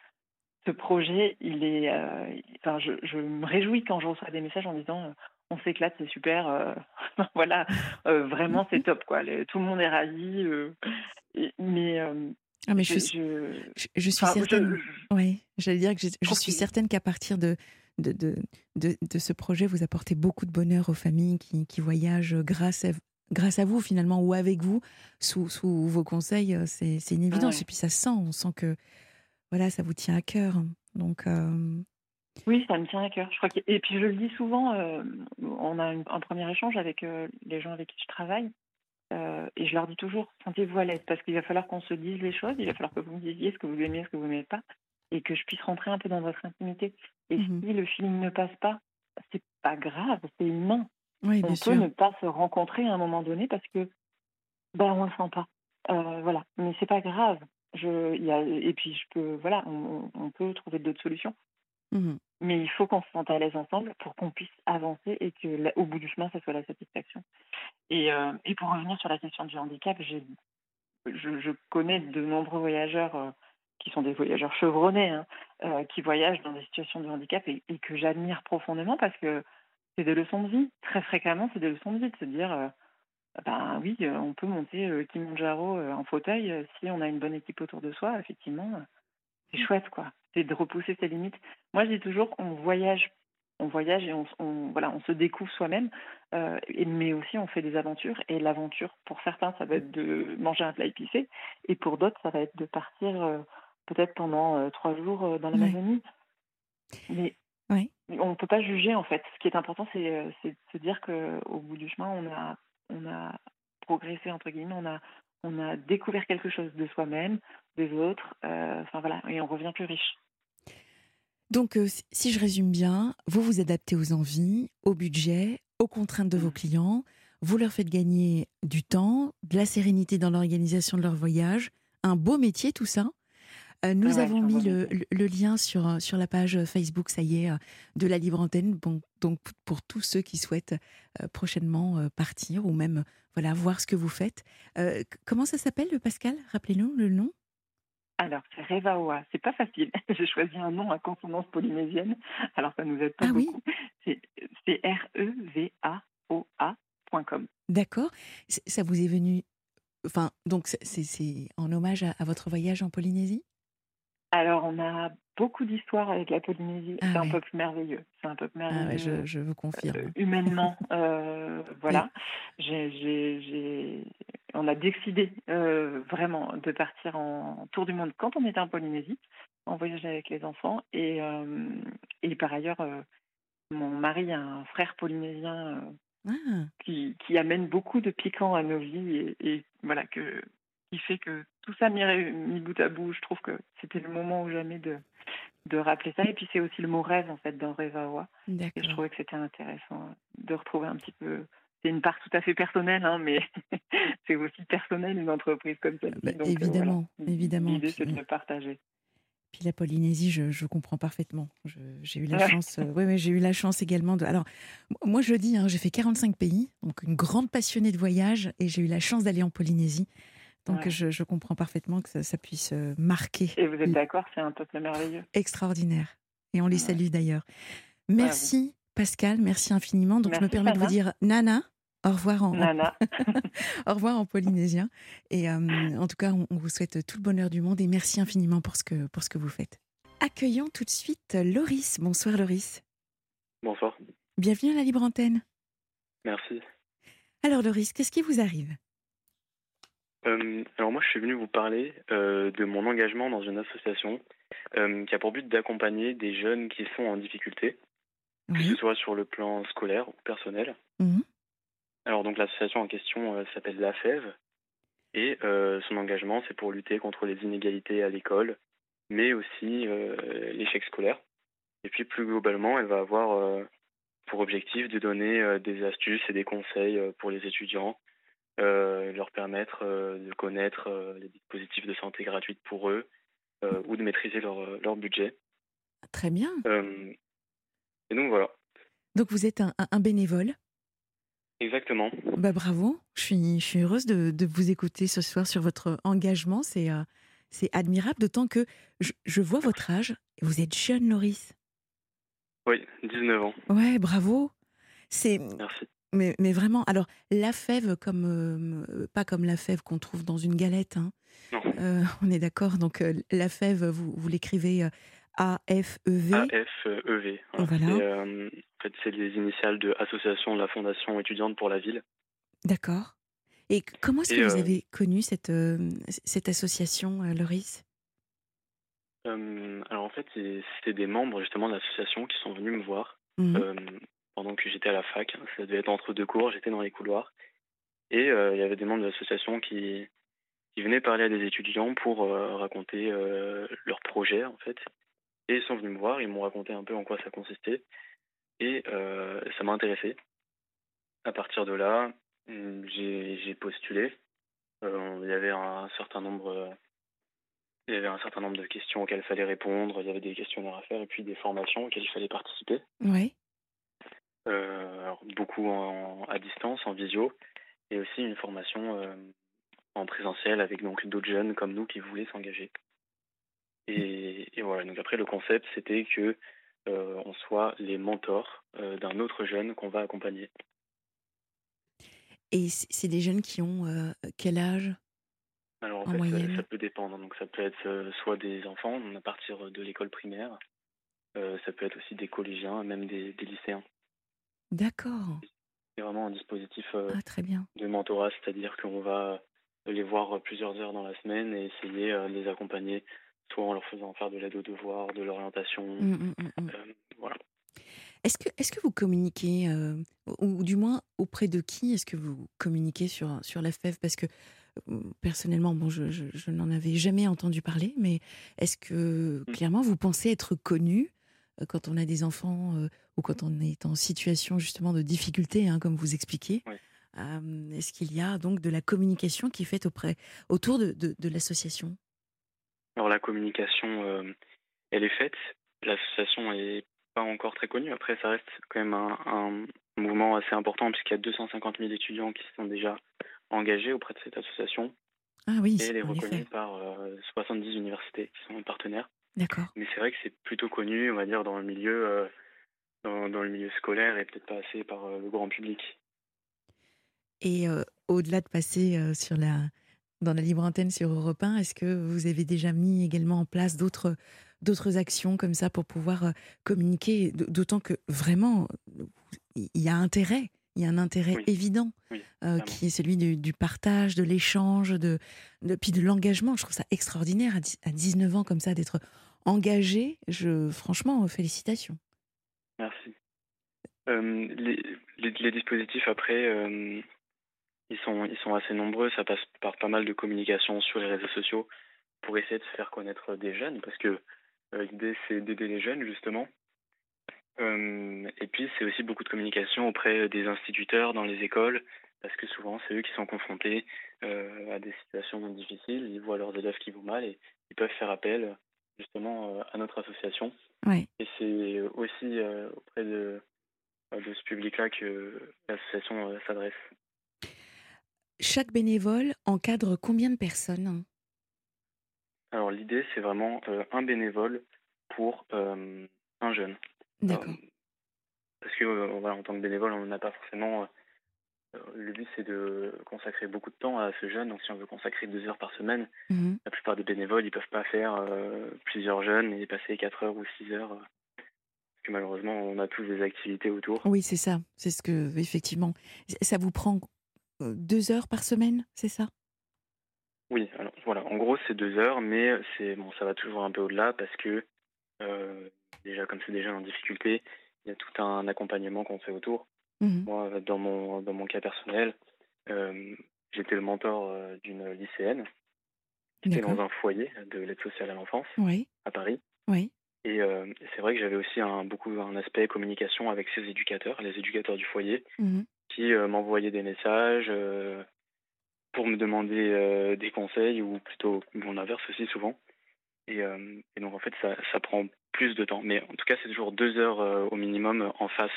ce projet, il est. Euh, enfin, je, je, me réjouis quand je reçois des messages en disant euh, on s'éclate, c'est super. Euh, (laughs) voilà, vraiment, c'est top. Quoi. tout le monde est ravi. mais. Ah, mais je, je, je, suis certaine. Oui, j'allais dire que je, suis certaine qu'à partir de de, de, de, de, ce projet, vous apportez beaucoup de bonheur aux familles qui, qui voyagent grâce à, grâce à vous finalement ou avec vous sous, sous vos conseils. C'est une évidence. Et puis ça sent, on sent que voilà, ça vous tient à cœur. Donc, euh, Oui, ça me tient à cœur. Je crois Et puis je le dis souvent, euh, on a un premier échange avec euh, les gens avec qui je travaille. et je leur dis toujours, sentez-vous à l'aise, parce qu'il va falloir qu'on se dise les choses, il va falloir que vous me disiez ce que vous aimez, ce que vous n'aimez pas, et que je puisse rentrer un peu dans votre intimité. Et mmh si le feeling ne passe pas, c'est pas grave, c'est humain. on peut ne pas se rencontrer à un moment donné parce que ben on le sent pas. voilà, mais c'est pas grave. Je, y a, et puis, je peux, voilà, on, peut trouver d'autres solutions. Mmh Mais il faut qu'on se sente à l'aise ensemble pour qu'on puisse avancer et que, au bout du chemin, ça soit la satisfaction. Et, euh, et pour revenir sur la question du handicap, j'ai, je, je, connais de nombreux voyageurs euh, qui sont des voyageurs chevronnés, hein, euh, qui voyagent dans des situations de handicap et, et que j'admire profondément parce que c'est des leçons de vie. Très fréquemment, c'est des leçons de vie de se dire ben oui, on peut monter Kilimanjaro en fauteuil si on a une bonne équipe autour de soi. Effectivement, c'est chouette, quoi. C'est de repousser ses limites. Moi, je dis toujours, on voyage on voyage et on, voilà, on se découvre soi-même, euh, mais aussi on fait des aventures. Et l'aventure, pour certains, ça va être de manger un plat épicé, et pour d'autres, ça va être de partir euh, peut-être pendant euh, trois jours dans l'Amazonie. Mais on ne peut pas juger, en fait. Ce qui est important, c'est de se dire qu'au bout du chemin, on a, on a progressé, entre guillemets, on a, on a découvert quelque chose de soi-même, des autres, enfin voilà, et on revient plus riche. Donc, euh, si je résume bien, vous vous adaptez aux envies, au budget, aux contraintes de vos mmh. clients, vous leur faites gagner du temps, de la sérénité dans l'organisation de leur voyage, un beau métier tout ça. Euh, nous avons mis le, lien sur, euh, sur la page Facebook, ça y est, de la Libre Antenne. Bon, donc pour tous ceux qui souhaitent prochainement partir ou même voilà voir ce que vous faites. comment ça s'appelle, Pascal? Rappelez-nous le nom. Alors, c'est Revaoa. C'est pas facile. (laughs) J'ai choisi un nom à consonance polynésienne. Alors, ça nous aide pas ah beaucoup. C'est R-E-V-A-O-A.com. D'accord. Ça vous est venu. Enfin, donc, c'est en hommage à, votre voyage en Polynésie? Alors, on a beaucoup d'histoires avec la Polynésie. Ah c'est un peuple merveilleux. C'est un peuple ah merveilleux. je, vous confirme. Euh, humainement, (laughs) euh, voilà. On a décidé euh, vraiment de partir en tour du monde quand on était en Polynésie, en voyage avec les enfants. Et, et par ailleurs, mon mari a un frère polynésien ah. qui, qui, amène beaucoup de piquant à nos vies et, voilà que qui fait que tout ça mis, mis, bout à bout, je trouve que c'était le moment ou jamais de, de rappeler ça. Et puis c'est aussi le mot rêve en fait dans Revawa. Et je trouvais que c'était intéressant de retrouver un petit peu c'est une part tout à fait personnelle, hein, mais (laughs) c'est aussi personnel une entreprise comme ça. Bah, euh, évidemment, évidemment. L'idée, c'est de le partager. Puis la Polynésie, je, comprends parfaitement. J'ai eu la chance. Euh, oui, j'ai eu la chance également de. Alors, moi, je dis, hein, j'ai fait 45 pays, donc une grande passionnée de voyage, et j'ai eu la chance d'aller en Polynésie. Donc, je, comprends parfaitement que ça, puisse euh, marquer. Et vous êtes d'accord, c'est un peuple merveilleux? Extraordinaire. Et on les salue d'ailleurs. Merci Pascal, merci infiniment. Donc je me permets de vous dire Nana. Au revoir en, Nana. (laughs) au revoir en polynésien. Et euh, en tout cas, on, vous souhaite tout le bonheur du monde et merci infiniment pour ce que, pour ce que vous faites. Accueillons tout de suite Loris. Bonsoir Loris. Bonsoir. Bienvenue à la Libre Antenne. Merci. Alors Loris, qu'est-ce qui vous arrive? Euh, alors moi, je suis venu vous parler euh, de mon engagement dans une association qui a pour but d'accompagner des jeunes qui sont en difficulté que ce soit sur le plan scolaire ou personnel. Mhm. Alors donc l'association en question euh, s'appelle La Fève et euh, son engagement c'est pour lutter contre les inégalités à l'école, mais aussi euh, l'échec scolaire. Et puis plus globalement, elle va avoir pour objectif de donner des astuces et des conseils pour les étudiants, leur permettre de connaître les dispositifs de santé gratuite pour eux ou de maîtriser leur, leur budget. Très bien. Et donc voilà. Donc vous êtes un, bénévole Exactement. Bah bravo, je suis, je suis heureuse de, de vous écouter ce soir sur votre engagement. C'est euh, c'est admirable, d'autant que je, je, vois votre âge. Vous êtes jeune, Loris. Oui, 19 ans. Ouais, bravo. C'est. Mais, mais, vraiment, alors la fève, comme euh, pas comme la fève qu'on trouve dans une galette. Hein. Non. Euh, (laughs) on est d'accord. Donc la fève, vous, vous l'écrivez AFEV. AFEV. Voilà. Euh, en fait, c'est les initiales de Association de la Fondation étudiante pour la ville. D'accord. Et comment est-ce que vous euh, avez connu cette, euh, cette association, Loris? Alors en fait, c'est des membres justement de l'association qui sont venus me voir mmh. Pendant que j'étais à la fac. Ça devait être entre deux cours, j'étais dans les couloirs. Et il y avait des membres de l'association qui, qui venaient parler à des étudiants pour raconter leurs projets en fait et ils sont venus me voir, ils m'ont raconté un peu en quoi ça consistait. Et euh, ça m'a intéressé. À partir de là, mm, j'ai postulé. Euh, il y avait un certain nombre il y avait un certain nombre de questions auxquelles il fallait répondre, il y avait des questionnaires à faire et puis des formations auxquelles il fallait participer. Oui. Euh, beaucoup à distance, en visio, et aussi une formation en présentiel avec donc d'autres jeunes comme nous qui voulaient s'engager. Et, voilà, donc après le concept c'était que euh, on soit les mentors euh, d'un autre jeune qu'on va accompagner. Et c'est des jeunes qui ont quel âge? Alors, en moyenne? ça, peut dépendre. Donc, ça peut être soit des enfants à partir de l'école primaire, ça peut être aussi des collégiens, même des, lycéens. D'accord. C'est vraiment un dispositif ah, très bien. de mentorat, c'est-à-dire qu'on va les voir plusieurs heures dans la semaine et essayer de les accompagner, soit en leur faisant faire de l'aide aux devoirs, de l'orientation. Mmh, mmh, mmh, voilà. Est-ce que, est que vous communiquez, ou du moins auprès de qui est-ce que vous communiquez sur, sur la FEV Parce que personnellement, bon, je, je, n'en avais jamais entendu parler, mais est-ce que clairement vous pensez être connu quand on a des enfants ou quand on est en situation justement de difficulté, hein, comme vous expliquez Est-ce qu'il y a donc de la communication qui est faite auprès, autour de, de, de l'association? Alors la communication, elle est faite. L'association est pas encore très connu. Après, ça reste quand même un, mouvement assez important puisqu'il y a 250 000 étudiants qui sont déjà engagés auprès de cette association. Ah oui, et elle est reconnue par 70 euh, universités qui sont partenaires. D'accord. Mais c'est vrai que c'est plutôt connu, on va dire, dans le milieu, euh, dans, le milieu scolaire et peut-être pas assez par euh, le grand public. Et au-delà de passer sur la, dans la libre antenne sur Europe 1, est-ce que vous avez déjà mis également en place d'autres d'autres actions comme ça pour pouvoir euh, communiquer, d'autant que vraiment, il y a intérêt, il y a un intérêt évident euh, qui est celui du, partage, de l'échange, de, de, puis de l'engagement. Je trouve ça extraordinaire à, 19 ans comme ça d'être engagé. Je, franchement, félicitations. Merci. Euh, les, dispositifs après, ils, sont, ils sont assez nombreux. Ça passe par pas mal de communication sur les réseaux sociaux pour essayer de se faire connaître des jeunes parce que euh, l'idée, c'est d'aider les jeunes, justement. Euh, et puis, c'est aussi beaucoup de communication auprès des instituteurs dans les écoles, parce que souvent, c'est eux qui sont confrontés euh, à des situations difficiles. Ils voient leurs élèves qui vont mal et ils peuvent faire appel, justement, à notre association. Et c'est aussi auprès de, de ce public-là que l'association s'adresse. Chaque bénévole encadre combien de personnes alors l'idée, c'est vraiment euh, un bénévole pour euh, un jeune. D'accord. Euh, parce que voilà, en tant que bénévole, on n'a pas forcément. Le but, c'est de consacrer beaucoup de temps à ce jeune. Donc si on veut consacrer deux heures par semaine, mmh la plupart des bénévoles, ils peuvent pas faire plusieurs jeunes et passer quatre heures ou six heures. parce que malheureusement, on a tous des activités autour. Oui, c'est ça. C'est ce que, effectivement. Ça vous prend deux heures par semaine, c'est ça? Oui, alors voilà, en gros c'est deux heures, mais c'est bon, ça va toujours un peu au-delà parce que euh, déjà comme c'est déjà en difficulté, il y a tout un accompagnement qu'on fait autour. Mmh Moi, dans mon dans mon cas personnel, euh, j'étais le mentor euh, d'une lycéenne qui était dans un foyer de l'aide sociale à l'enfance à Paris. Oui. Et c'est vrai que j'avais aussi un beaucoup un aspect communication avec ses éducateurs, les éducateurs du foyer, mmh qui m'envoyaient des messages pour me demander euh, des conseils ou plutôt mon inverse aussi souvent. Et, euh, et, donc en fait ça, ça, prend plus de temps. Mais en tout cas c'est toujours deux heures euh, au minimum en face,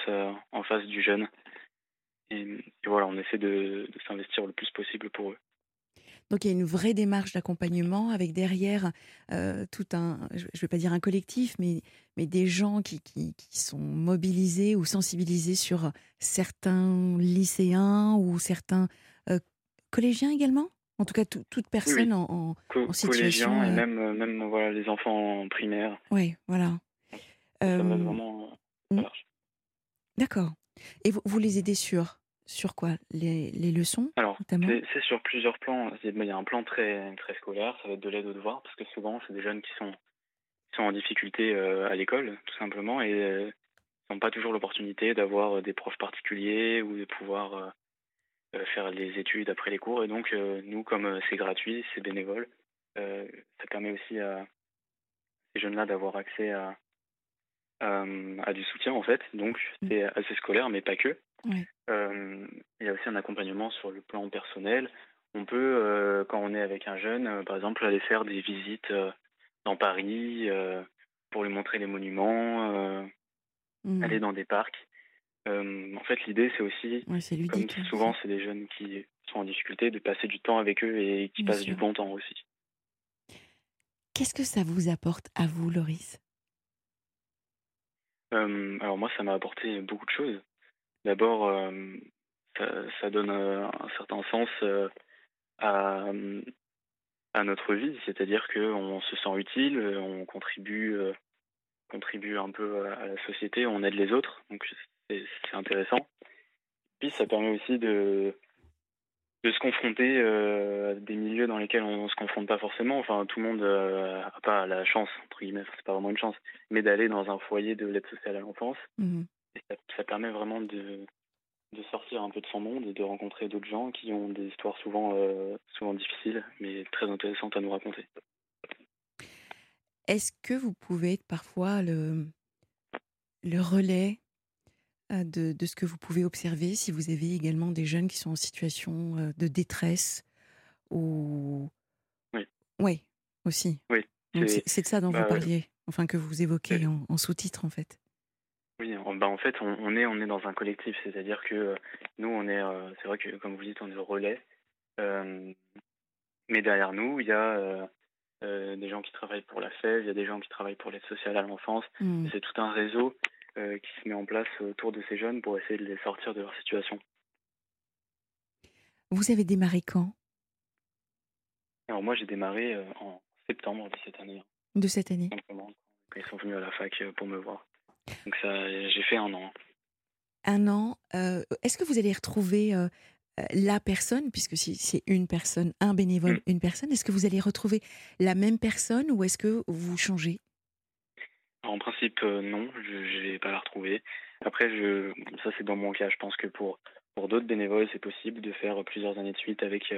en face du jeune. Et, voilà, on essaie de, s'investir le plus possible pour eux. Donc il y a une vraie démarche d'accompagnement avec derrière tout un, je ne vais pas dire un collectif, mais, des gens qui, sont mobilisés ou sensibilisés sur certains lycéens ou certains collégiens également? En tout cas, toute personne en, en, situation. et euh même, euh, même voilà, les enfants en primaire. Oui, voilà. Ça va vraiment euh, mmh. D'accord. Et vous, vous, les aidez sur sur quoi? Les, les leçons Alors, c'est sur plusieurs plans. Il y a un plan très, très scolaire, ça va être de l'aide aux devoirs, parce que souvent, c'est des jeunes qui sont, qui sont en difficulté à l'école, tout simplement, et n'ont pas toujours l'opportunité d'avoir des profs particuliers ou de pouvoir euh, faire les études après les cours. Et donc, euh, nous, comme euh, c'est gratuit, c'est bénévole, ça permet aussi à ces jeunes-là d'avoir accès à, à, du soutien, en fait. Donc, mmh. c'est assez scolaire, mais pas que. il y a aussi un accompagnement sur le plan personnel. On peut, quand on est avec un jeune, par exemple, aller faire des visites dans Paris pour lui montrer les monuments, mmh. aller dans des parcs. Euh, en fait, l'idée, c'est aussi, comme souvent, c'est des jeunes qui sont en difficulté, de passer du temps avec eux et qui passent du bon temps aussi. Qu'est-ce que ça vous apporte à vous, Loris? Euh, Alors moi, ça m'a apporté beaucoup de choses. D'abord, euh, ça, donne un certain sens à, à notre vie, c'est-à-dire qu'on se sent utile, on contribue, contribue un peu à la société, on aide les autres, donc c'est intéressant. Puis ça permet aussi de, de se confronter à des milieux dans lesquels on ne se confronte pas forcément. Enfin, tout le monde n'a pas la chance, entre guillemets, c'est pas vraiment une chance, mais d'aller dans un foyer de l'aide sociale à l'enfance. Mmh ça, permet vraiment de, de sortir un peu de son monde et de rencontrer d'autres gens qui ont des histoires souvent, euh, souvent difficiles, mais très intéressantes à nous raconter. Est-ce que vous pouvez être parfois le, le relais euh, de, de, ce que vous pouvez observer si vous avez également des jeunes qui sont en situation euh, de détresse ou... Oui. Oui, aussi. Oui. C'est de ça dont vous bah, parliez, enfin que vous évoquez en, en sous-titre en fait. Oui, bah en fait, on, est, on est dans un collectif, c'est-à-dire que euh, nous, on est, euh, c'est vrai que comme vous dites, on est le relais, euh, mais derrière nous, il y a des gens qui travaillent pour la FEV, il y a des gens qui travaillent pour l'aide sociale à l'enfance. Mmh. C'est tout un réseau qui se met en place autour de ces jeunes pour essayer de les sortir de leur situation. Vous avez démarré quand? Alors moi, j'ai démarré en septembre de cette année. De cette année. ils sont venus à la fac pour me voir. Donc ça, j'ai fait un an. Un an. Euh, est-ce que vous allez retrouver euh, euh, la personne, puisque si c'est une personne, un bénévole, mm. une personne, est-ce que vous allez retrouver la même personne ou est-ce que vous changez? En principe, non, je ne vais pas la retrouver. Après, je, ça c'est dans mon cas. Je pense que pour, pour d'autres bénévoles, c'est possible de faire plusieurs années de suite avec,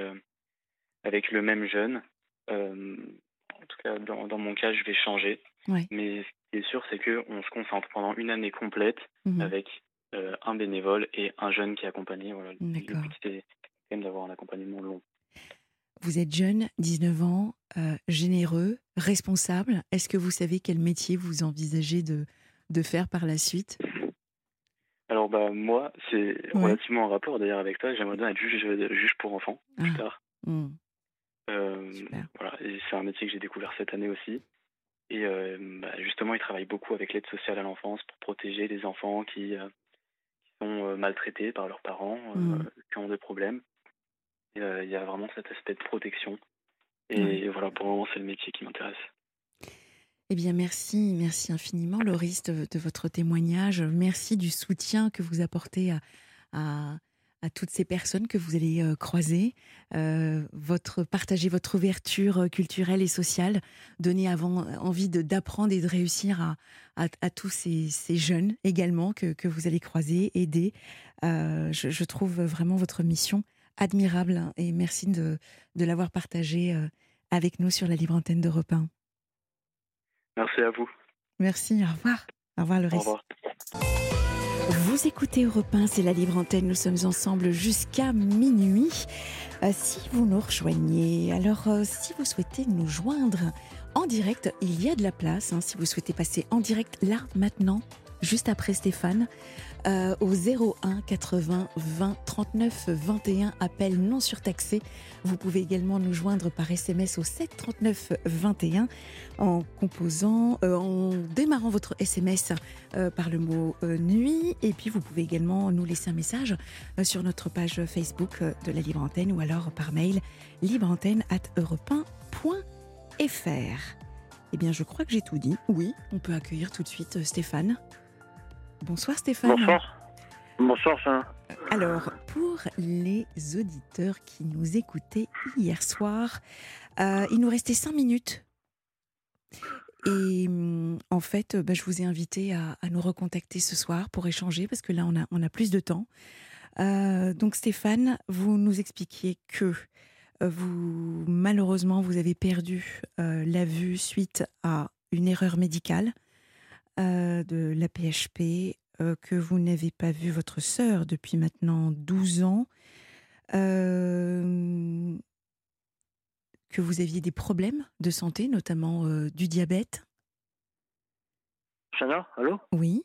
avec le même jeune. en tout cas, dans, dans, mon cas, je vais changer. Mais qui est sûr, c'est qu'on se concentre pendant une année complète mhm. avec euh, un bénévole et un jeune qui est accompagné. Voilà, le but, c'est quand même d'avoir un accompagnement long. Vous êtes jeune, 19 ans, euh, généreux, responsable. Est-ce que vous savez quel métier vous envisagez de, de faire par la suite? Alors, bah, moi, c'est relativement en rapport d'ailleurs avec toi. J'aimerais bien être juge, juge pour enfants plus ah. tard. Mmh. Euh, voilà, c'est un métier que j'ai découvert cette année aussi. Et euh, bah, justement, il travaille beaucoup avec l'aide sociale à l'enfance pour protéger les enfants qui, sont maltraités par leurs parents, mmh. qui ont des problèmes. Il y a vraiment cet aspect de protection. Et voilà, pour le moment, c'est le métier qui m'intéresse. Eh bien, merci, merci infiniment, Loris, de, votre témoignage. Merci du soutien que vous apportez à, à toutes ces personnes que vous allez euh, croiser, euh, votre, partager votre ouverture euh, culturelle et sociale, donner avant, envie d'apprendre et de réussir à, à, tous ces, ces, jeunes également que, que, vous allez croiser, aider. je, je, trouve vraiment votre mission admirable hein, et merci de, de l'avoir partagée avec nous sur la libre antenne d'Europe 1. Merci à vous. Merci, au revoir. Au revoir, le reste. Au revoir. Vous écoutez Europe 1, c'est la libre antenne, nous sommes ensemble jusqu'à minuit. Euh, si vous nous rejoignez, alors euh, si vous souhaitez nous joindre en direct, il y a de la place. Hein, si vous souhaitez passer en direct là, maintenant, juste après Stéphane, euh, au 01 80 20 39 21, appel non surtaxé. Vous pouvez également nous joindre par SMS au 7 39 21 en composant, euh, en démarrant votre SMS euh, par le mot nuit. Et puis vous pouvez également nous laisser un message sur notre page Facebook de la Libre Antenne ou alors par mail libreantenne at Eh bien, je crois que j'ai tout dit. Oui, on peut accueillir tout de suite Stéphane. Bonsoir Stéphane. Bonsoir. Bonsoir Alors, pour les auditeurs qui nous écoutaient hier soir, euh, il nous restait cinq minutes. Et mm, en fait, bah, je vous ai invité à, nous recontacter ce soir pour échanger parce que là, on a, on a plus de temps. Euh, donc Stéphane, vous nous expliquiez que euh, vous, malheureusement, vous avez perdu la vue suite à une erreur médicale euh, de la PHP, euh, que vous n'avez pas vu votre sœur depuis maintenant 12 ans, euh, que vous aviez des problèmes de santé, notamment du diabète? Chana, allô? Oui.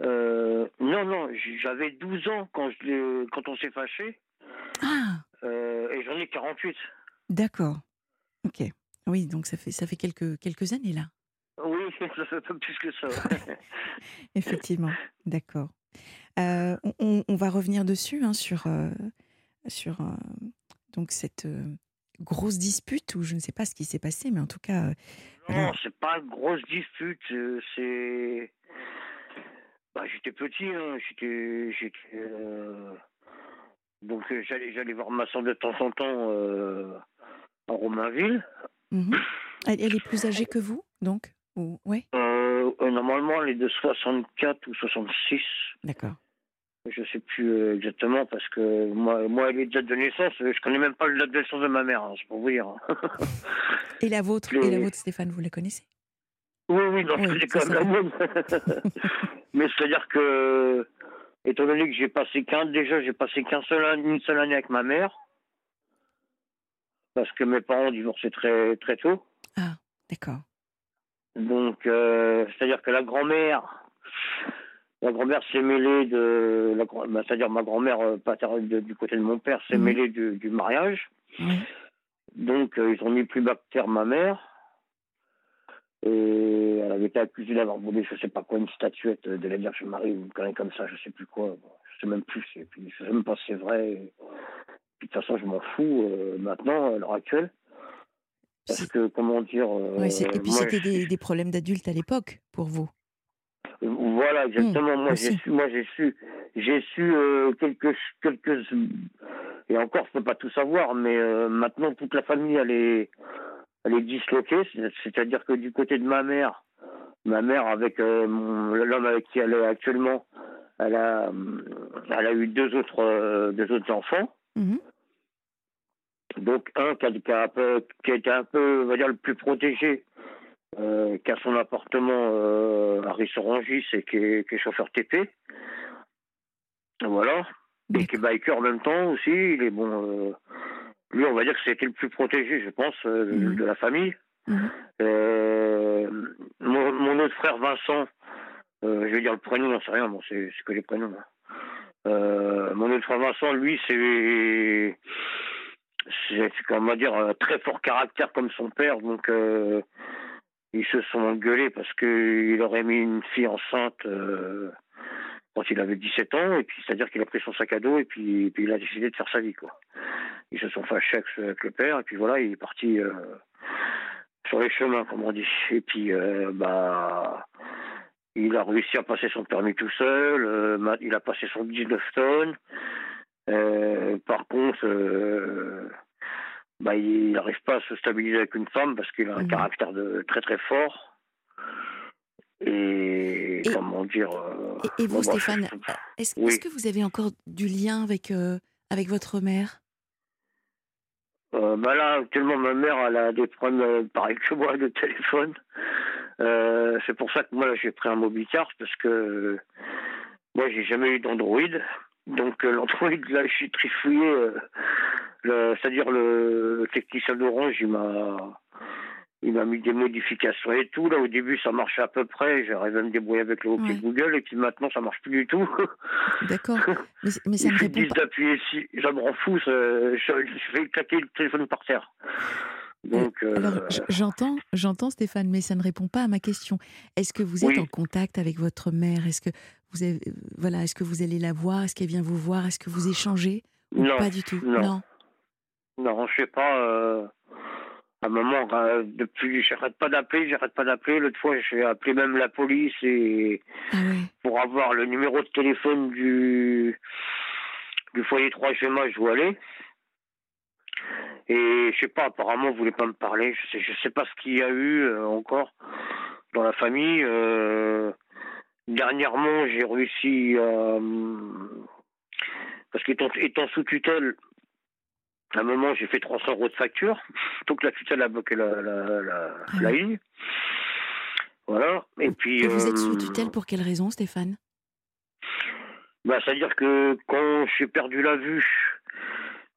non, non, j'avais 12 ans quand, je, quand on s'est fâché. Ah Et j'en ai 48. D'accord. Ok. Oui, donc ça fait, ça fait quelques, quelques années là. Oui, (laughs) ça fait plus que ça. (laughs) Effectivement, d'accord. on, va revenir dessus, hein, sur, sur donc cette grosse dispute, ou je ne sais pas ce qui s'est passé, mais en tout cas... non, c'est pas une grosse dispute, c'est... Bah, j'étais petit, hein, j'étais... Donc j'allais, j'allais voir ma soeur de temps en temps en Romainville. Mhm. Elle, est plus âgée que vous, donc? Ou... ouais. Euh, euh, normalement, elle est de 64 ou 66. D'accord. Je ne sais plus euh, exactement parce que moi, moi, les dates de naissance, je connais même pas le date de naissance de ma mère, hein, c'est pour vous dire. (laughs) et la vôtre, et la vôtre, Stéphane, vous la connaissez? Oui, oui, non, c'est quand même la. (laughs) Mais c'est-à-dire que, étant donné que j'ai passé qu'un, déjà, j'ai passé qu'un seul, une seule année avec ma mère parce que mes parents ont divorcé très, très tôt. Ah, d'accord. Donc, euh, c'est-à-dire que la grand-mère, la grand-mère s'est mêlée de, bah, c'est-à-dire ma grand-mère euh, paternelle du côté de mon père s'est mhm. mêlée du, mariage. Donc, euh, ils ont mis plus bas ma mère. Et elle avait été accusée d'avoir volé, je sais pas quoi, une statuette de la Vierge Marie ou quand comme ça, je sais plus quoi. je sais même plus. Et puis, je sais même pas si c'est vrai de toute façon, je m'en fous euh, maintenant, à l'heure actuelle. Parce que, comment dire. Euh, et puis, c'était des, problèmes d'adultes à l'époque, pour vous Voilà, exactement. moi, j'ai su, moi, j'ai su, j'ai su euh, quelques, quelques. Et encore, je ne peux pas tout savoir, mais maintenant, toute la famille, elle est, elle est disloquée. C'est-à-dire que du côté de ma mère, ma mère, avec l'homme avec qui elle est actuellement, elle a, elle a eu deux autres, deux autres enfants. Mhm. Donc, un qui a, qui, été un peu, on va dire, le plus protégé, euh, qui a son appartement euh, à Rissorangis et qui est, qui est, chauffeur TP. Voilà. Et qui est biker en même temps aussi. Il est bon. Euh, lui, on va dire que c'était le plus protégé, je pense, mhm. de la famille. Mhm. Mon, mon, autre frère Vincent, je vais dire le prénom, non, c'est rien, bon, c'est que les prénoms. Hein. Mon autre frère Vincent, lui, c'est c'est comment dire un très fort caractère comme son père, donc euh, ils se sont engueulés parce qu'il aurait mis une fille enceinte euh, quand il avait 17 ans, et puis c'est-à-dire qu'il a pris son sac à dos et puis, il a décidé de faire sa vie quoi. Ils se sont fâchés avec, le père et puis voilà, il est parti sur les chemins comme on dit. Et puis bah il a réussi à passer son permis tout seul. Euh, il a passé son 19 tonnes. Euh, par contre, euh, bah, il n'arrive pas à se stabiliser avec une femme parce qu'il a un mhm. caractère de, très très fort. Et, comment dire. et, vous, Stéphane, est-ce que vous avez encore du lien avec, avec votre mère? Bah là, actuellement, ma mère, elle a des problèmes pareil que moi de téléphone. Euh, c'est pour ça que moi j'ai pris un Mobicard parce que moi j'ai jamais eu d'Android. Donc euh, l'Android là je suis trifouillé. Euh, c'est-à-dire le, technicien d'Orange il m'a il m'a mis des modifications et tout. Là, au début, ça marchait à peu près. J'arrivais à me débrouiller avec le OK Google. Et puis maintenant, ça marche plus du tout. (laughs) D'accord. Mais, mais ça me répond pas. d'appuyer ici. Ça me rend fou. Je, je, fais claquer le téléphone par terre. Donc, euh, Alors, j'entends, j'entends Stéphane, mais ça ne répond pas à ma question. Est-ce que vous êtes en contact avec votre mère? Est-ce que vous avez, voilà, est-ce que vous allez la voir? Est-ce qu'elle vient vous voir? Est-ce que vous échangez? Non, pas du tout? Non, non, je sais pas. Euh, à un moment, euh, depuis, j'arrête pas d'appeler, j'arrête pas d'appeler. L'autre fois, j'ai appelé même la police et ah pour avoir le numéro de téléphone du du foyer 3 chez moi, je dois aller. Et je sais pas, apparemment, vous voulez pas me parler. Je sais, je sais pas ce qu'il y a eu euh, encore dans la famille. Euh, dernièrement, j'ai réussi à. parce qu'étant étant sous tutelle, à un moment, j'ai fait 300 euros de facture. (laughs) Donc la tutelle a bloqué la, la, la, ah ligne. Voilà. Et puis. Et vous êtes sous euh, tutelle pour quelle raison, Stéphane? Bah, C'est-à-dire que quand j'ai perdu la vue,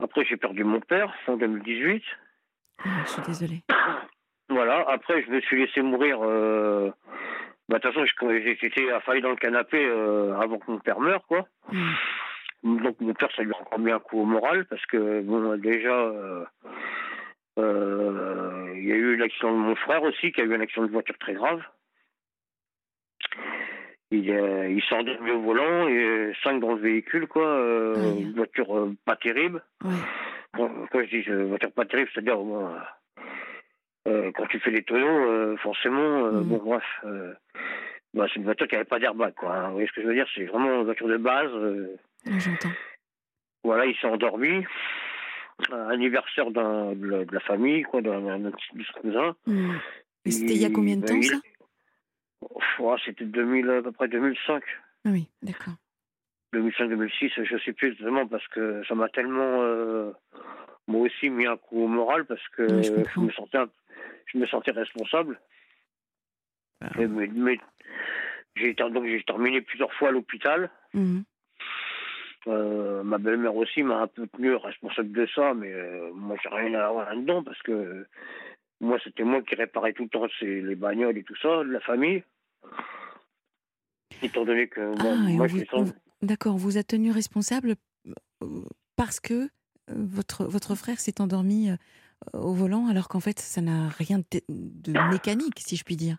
après, j'ai perdu mon père en 2018. Ah, je suis désolée. (coughs) Voilà. Après, je me suis laissé mourir. Euh... Bah, de toute façon, j'étais affaillé dans le canapé euh, avant que mon père meure, quoi. Hmm. Donc, mon père, ça lui a encore mis un coup au moral parce que, bon, déjà, euh, il y a eu l'accident de mon frère aussi, qui a eu un accident de voiture très grave. Il, il s'est endormi au volant et cinq dans le véhicule, quoi. Une voiture pas terrible. Quand, je dis voiture pas terrible, c'est-à-dire moins. quand tu fais des tonneaux, forcément, mm. bon, bref, bah, c'est une voiture qui n'avait pas d'airbag, quoi. Hein. Vous voyez ce que je veux dire? C'est vraiment une voiture de base. J'entends. Voilà, il s'est endormi. Anniversaire de, la famille, quoi, d'un petit cousin. Et c'était il y a combien de temps, ça? C'était à peu près 2005. Ah oui, d'accord. 2005-2006, je ne sais plus exactement parce que ça m'a tellement, euh, moi aussi, mis un coup au moral parce que je, me sentais, je me sentais responsable. Ah. mais, j'ai donc j'ai terminé plusieurs fois à l'hôpital. Hmm. Euh, ma belle-mère aussi m'a un peu tenu responsable de ça, mais euh, moi j'ai rien à avoir là-dedans parce que moi c'était moi qui réparais tout le temps les bagnoles et tout ça, de la famille. Étant donné que moi, ah, D'accord, vous a tenu responsable euh, parce que votre, votre frère s'est endormi au volant alors qu'en fait ça n'a rien de mécanique, si je puis dire.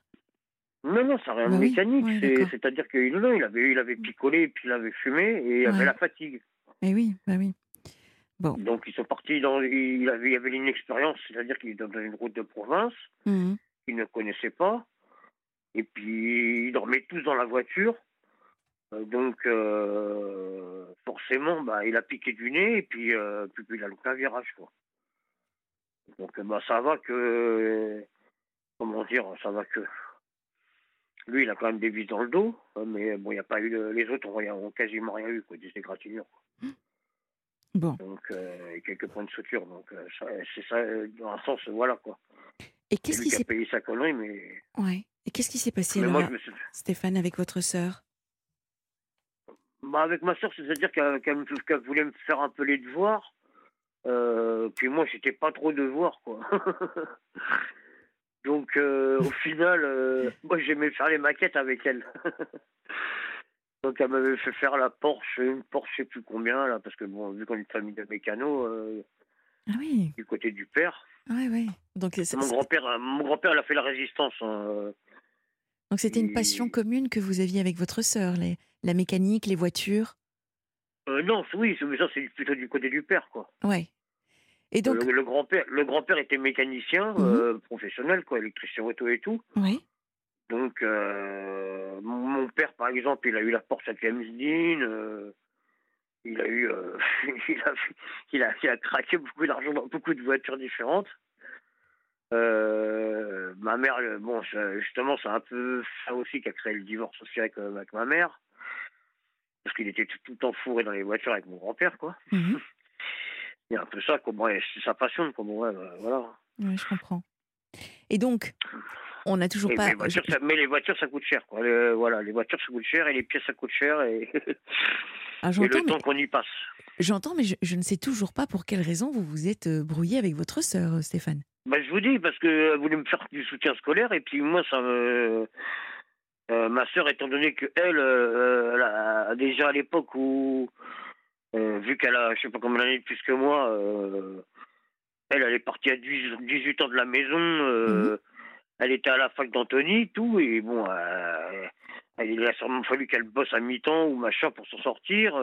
Non, non, ça n'a rien de bah mécanique. C'est-à-dire qu'il il avait, il avait picolé, puis il avait fumé, et il avait la fatigue. Et eh oui, bah oui. Bon. Donc ils sont partis dans. Il avait, il avait une expérience, c'est-à-dire qu'il était dans une route de province, mmh. qu'il ne connaissait pas, et puis ils dormaient tous dans la voiture. Euh, donc euh, forcément, bah, il a piqué du nez, et puis, euh, puis, il a loupé un virage, quoi. Donc bah, ça va que. Comment dire Ça va que lui, il a quand même des vis dans le dos, hein, mais bon, il n'y a pas eu. Les autres ont, quasiment rien eu, quoi, des égratignures. Bon. Donc, euh, quelques points de suture. Donc, euh, c'est ça, dans un sens, voilà, quoi. Et qu'est-ce qui s'est payé sa connerie, mais. Ouais. Et qu'est-ce qui s'est passé, alors, Stéphane, avec votre sœur? Bah, Avec ma sœur, c'est-à-dire qu'elle voulait me faire un peu les devoirs. Euh, puis moi, j'étais pas trop devoir, quoi. (laughs) Donc euh, au final, euh, moi j'aimais faire les maquettes avec elle. (laughs) Donc elle m'avait fait faire la Porsche, une Porsche je sais plus combien là, parce que bon, vu qu'on est une famille de mécanos, euh, ah oui. du côté du père. Oui, oui. Donc mon grand-père, mon grand-père, a fait la résistance. Hein, Donc c'était une passion commune que vous aviez avec votre sœur, les, la mécanique, les voitures? non, oui, mais ça c'est plutôt du côté du père, quoi. Ouais. Le, grand-père, le grand-père était mécanicien mhm. euh, professionnel, quoi, électricien auto et tout. Oui. Donc, euh, mon père, par exemple, il a eu la Porsche à James Dean. Euh, il a eu, (laughs) il, a, il, a, craqué beaucoup d'argent dans beaucoup de voitures différentes. ma mère, bon, justement, c'est un peu ça aussi qui a créé le divorce aussi avec, ma mère. Parce qu'il était tout, le temps fourré dans les voitures avec mon grand-père, quoi. Mhm. (laughs) C'est un peu ça, c'est sa passion, comme ouais, bah, voilà. Oui, je comprends. Et donc, on n'a toujours pas. mais les voitures, ça coûte cher, quoi. voilà, les voitures, ça coûte cher et les pièces, ça coûte cher et, ah, (laughs) et le temps qu'on y passe. J'entends, mais je, ne sais toujours pas pour quelle raison vous vous êtes euh, brouillé avec votre sœur, euh, Stéphane. Bah, je vous dis, parce qu'elle voulait me faire du soutien scolaire et puis moi, ça me. Euh, ma sœur, étant donné qu'elle, elle a, déjà à l'époque où euh, vu qu'elle a, je sais pas combien d'années de plus que moi, elle, elle est partie à 18 ans de la maison. Mhm. Elle était à la fac d'Antony, tout, et bon, il a sûrement fallu qu'elle bosse à mi-temps ou machin pour s'en sortir.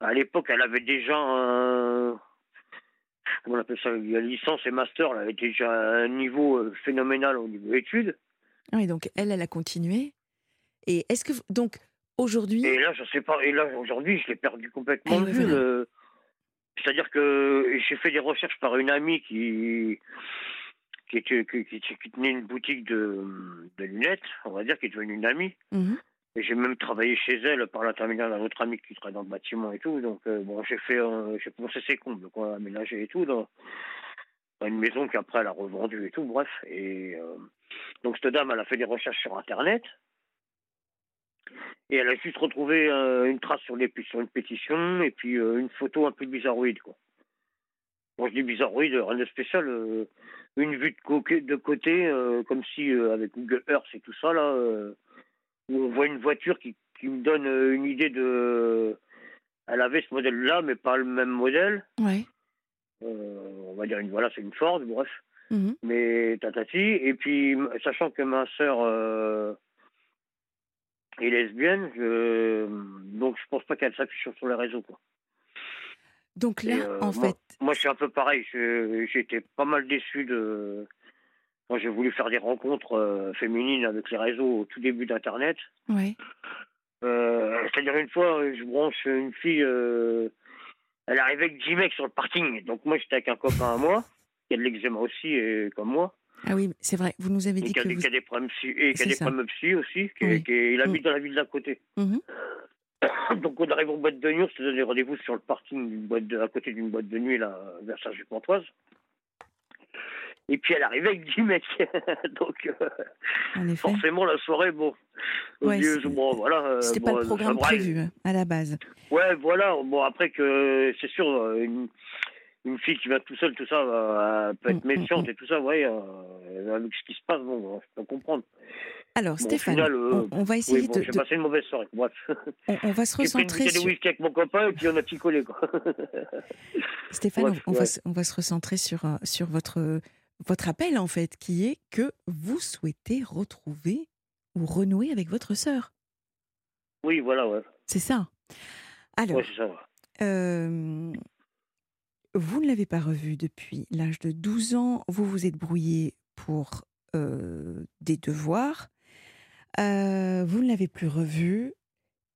à l'époque, elle avait déjà un, comment on appelle ça, la licence et master, elle avait déjà un niveau phénoménal au niveau études. Oui, donc elle, elle a continué. Et est-ce que donc Aujourd'hui Et là, je sais pas. Et là, aujourd'hui, je l'ai perdu complètement de vue. C'est-à-dire que j'ai fait des recherches par une amie qui qui, qui, qui, tenait une boutique de, de, lunettes, on va dire, qui est devenue une amie. Mmh et j'ai même travaillé chez elle par l'intermédiaire d'un autre ami qui travaille dans le bâtiment et tout. Donc, euh, bon, j'ai fait, j'ai pensé ses combles, quoi, aménager et tout, dans, une maison qu'après elle a revendue et tout, bref. Et euh, donc, cette dame, elle a fait des recherches sur Internet. Et elle a juste retrouvé euh, une trace sur, les, sur une pétition et puis euh, une photo un peu bizarroïde. Quoi. Bon, je dis bizarroïde, rien de spécial. Euh, une vue de, de côté, comme si avec Google Earth et tout ça, là, où on voit une voiture qui, qui me donne une idée de. Elle avait ce modèle-là, mais pas le même modèle. Ouais. on va dire une voilà, c'est une Ford, bref. Mhm. Mais tatati. Et puis, sachant que ma sœur et lesbienne, donc je pense pas qu'elle s'affiche sur les réseaux. Quoi. Donc là, euh, en fait. Moi, suis un peu pareil. J'étais pas mal déçu de. Moi, j'ai voulu faire des rencontres euh, féminines avec les réseaux au tout début d'Internet. Oui. Euh, c'est-à-dire, une fois, je branche une fille. elle arrivait avec 10 mecs sur le parking. Donc, moi, j'étais avec un copain à moi, qui a de l'eczéma aussi, et comme moi. Ah oui, c'est vrai. Vous nous avez dit que. Qui a des problèmes psy, et qui a des problèmes psy aussi. Qui, il habite mm. dans la ville d'à côté. Mm-hmm. (coughs) Donc on arrive en boîte de nuit, on se donné rendez-vous sur le parking d'une boîte à côté d'une boîte de nuit là, vers Saint-Just-Pontoise. Et puis elle arrivait avec 10 mecs. (laughs) Donc euh, forcément la soirée, bon, ouais, bon voilà. Euh, C'était pas le programme prévu à la base. Ouais, voilà. Bon après que c'est sûr, euh, une, une, fille qui va tout seule, tout ça, peut être mm, mm, méchante mm. et tout ça, ouais, avec ce qui se passe, bon, je peux comprendre. Alors, Stéphane, on, va essayer de. J'ai passé une mauvaise soirée. Bref. On, va se recentrer. J'ai sur... avec mon copain et puis on a picolé. Quoi. (laughs) Stéphane, on, va, on, va, se recentrer sur, euh, sur votre, votre appel, en fait, qui est que vous souhaitez retrouver ou renouer avec votre sœur. Oui, voilà, ouais. C'est ça. Alors. ça, euh, vous ne l'avez pas revue depuis l'âge de 12 ans. Vous vous êtes brouillé pour euh, des devoirs. Euh, vous ne l'avez plus revu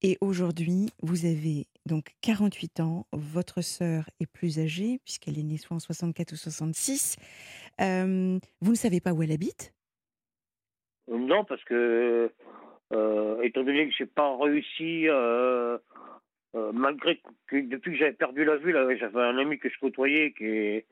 et aujourd'hui, vous avez donc 48 ans. Votre sœur est plus âgée puisqu'elle est née soit en 64 ou 66. Euh, vous ne savez pas où elle habite? Non, parce que euh, étant donné que j'ai pas réussi, malgré que depuis que j'avais perdu la vue, j'avais un ami que je côtoyais qui est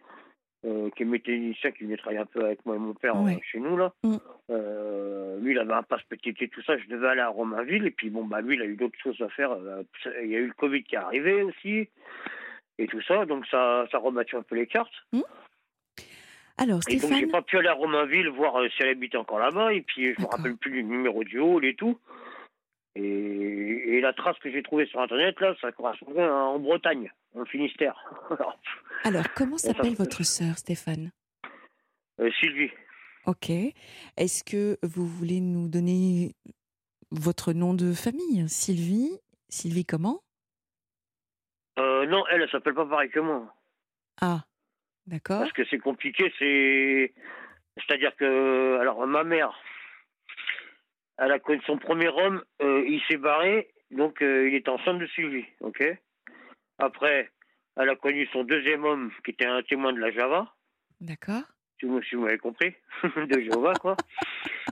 euh, qui est mécanicien, qui venait travailler un peu avec moi et mon père euh, chez nous là. Mm. Euh, lui, il avait un passe petit et tout ça. Je devais aller à Romainville et puis bon bah lui, il a eu d'autres choses à faire. Il y a eu le Covid qui est arrivé aussi et tout ça, donc ça ça rebattu un peu les cartes. Mm. Alors, Stéphane... Et donc, j'ai pas pu aller à Romainville voir si elle habitait encore là-bas. Et puis, je me rappelle plus du numéro du hall et tout. Et, et la trace que j'ai trouvée sur Internet, là, ça correspondait en Bretagne, en Finistère. (laughs) Alors, comment s'appelle votre sœur, Stéphane euh, Sylvie. Ok. Est-ce que vous voulez nous donner votre nom de famille? Sylvie Sylvie comment? Euh, Non, elle, elle s'appelle pas pareil que moi. Ah, d'accord. Parce que c'est compliqué, c'est... C'est-à-dire que... Alors, ma mère, elle a connu son premier homme, euh, il s'est barré, donc il est enceinte de Sylvie, ok? Après, elle a connu son deuxième homme, qui était un témoin de la Java. D'accord. Si vous, m'avez compris, (laughs) de Jéhovah, quoi.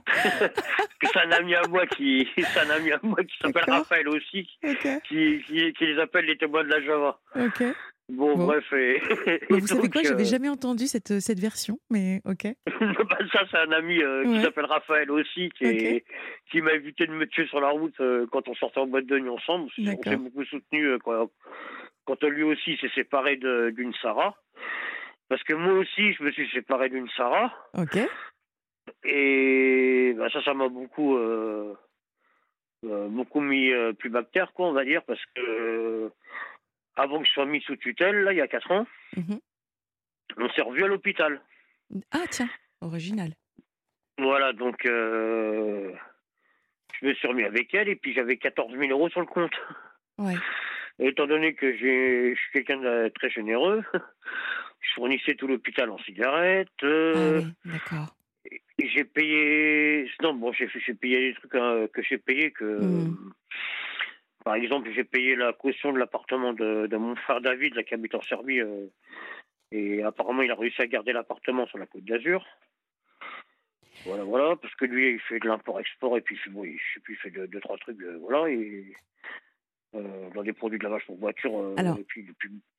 (laughs) c'est un ami à moi qui, (laughs) c'est un ami à moi qui s'appelle Raphaël aussi, qui, qui, les appelle les témoins de la Java. Ok. Bon, bref. Et, vous savez quoi, j'avais euh, jamais entendu cette, cette version, mais ok. (laughs) Bah, ça, c'est un ami euh, qui s'appelle Raphaël aussi, qui, qui m'a évité de me tuer sur la route euh, quand on sortait en boîte de nuit ensemble. On s'est beaucoup soutenu quand, quand lui aussi s'est séparé d'une Sarah. Parce que moi aussi, je me suis séparé d'une Sarah. Ok. Et bah, ça, ça m'a beaucoup, euh, euh, beaucoup mis euh, plus bactère, quoi, on va dire, parce que avant que je sois mis sous tutelle, là, il y a 4 ans, mhm. on s'est revu à l'hôpital. Ah, tiens, original. Voilà, donc je me suis remis avec elle et puis j'avais 14 000 euros sur le compte. Ouais. Étant donné que je suis quelqu'un de très généreux, (laughs) je fournissais tout l'hôpital en cigarettes. Euh, ah d'accord. J'ai payé. Non, bon, j'ai payé des trucs hein, que j'ai payé que. Hmm. Par exemple, j'ai payé la caution de l'appartement de, mon frère David, là, qui habite en Serbie. Euh, et apparemment, il a réussi à garder l'appartement sur la côte d'Azur. Voilà, voilà, parce que lui, il fait de l'import-export et puis bon, je sais plus, il fait deux, trois trucs, euh, voilà. Et euh, dans des produits de lavage pour voiture, et puis,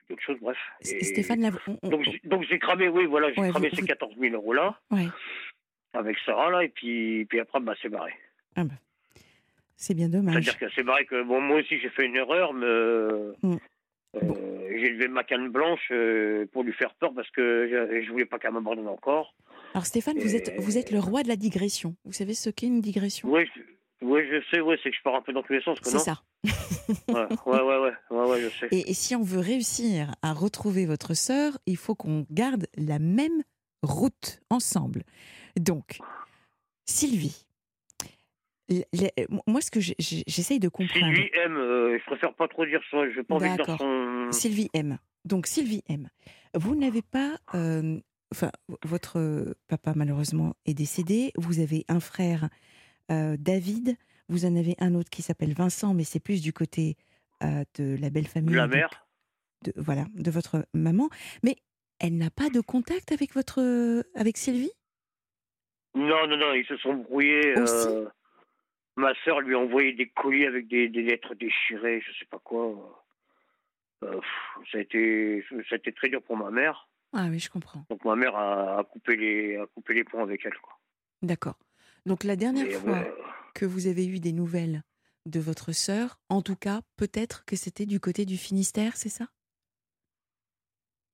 d'autres choses, bref. Stéphane, donc, j'ai cramé, oui, voilà, j'ai cramé ces 14 000 euros là, avec Sarah là, et puis, puis après, bah, c'est barré. Ah bah. C'est bien dommage. C'est-à-dire que c'est barré que bon, moi aussi j'ai fait une erreur, mais mm. euh, j'ai levé ma canne blanche pour lui faire peur parce que je, je voulais pas qu'elle m'abandonne encore. Alors Stéphane, vous êtes vous êtes le roi de la digression. Vous savez ce qu'est une digression? Oui, oui, je sais, ouais, c'est que je pars un peu dans tous les sens. C'est ça. ouais, ouais, ouais, ouais, je sais. Et, si on veut réussir à retrouver votre sœur, il faut qu'on garde la même route ensemble. Donc, Sylvie, moi, ce que j'essaye de comprendre. Sylvie M, je préfère pas trop dire ça, je pas envie de dire son. Sylvie M. Donc, Sylvie M. Vous n'avez pas. enfin, votre papa, malheureusement, est décédé. Vous avez un frère, David. Vous en avez un autre qui s'appelle Vincent, mais c'est plus du côté de la belle famille. La mère. De, voilà, de votre maman. Mais elle n'a pas de contact avec votre, avec Sylvie? Non, non, non, ils se sont brouillés. Euh, ma sœur lui a envoyé des colis avec des, lettres déchirées, je sais pas quoi. Euh, ça, a été, ça a été très dur pour ma mère. Ah oui, je comprends. Donc ma mère a, coupé, les, a coupé les ponts avec elle. D'accord. Donc la dernière fois que vous avez eu des nouvelles de votre sœur, en tout cas, peut-être que c'était du côté du Finistère, c'est ça?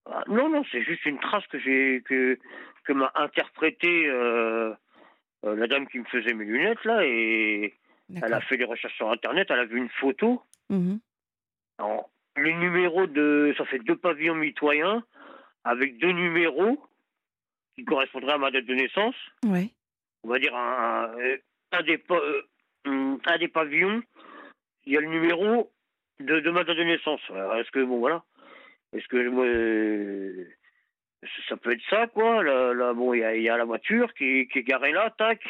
Ah, non, non, c'est juste une trace que j'ai que, que m'a interprété euh, euh, la dame qui me faisait mes lunettes là et elle a fait des recherches sur internet, elle a vu une photo. Mmh le numéro de ça fait deux pavillons mitoyens avec deux numéros qui correspondraient à ma date de naissance. Ouais. On va dire un, un des euh, un des pavillons, il y a le numéro de, de ma date de naissance. Est-ce que bon voilà. Est-ce que moi, euh, ça peut être ça, quoi. Là, bon, il y a, la voiture qui, qui, est garée là, tac.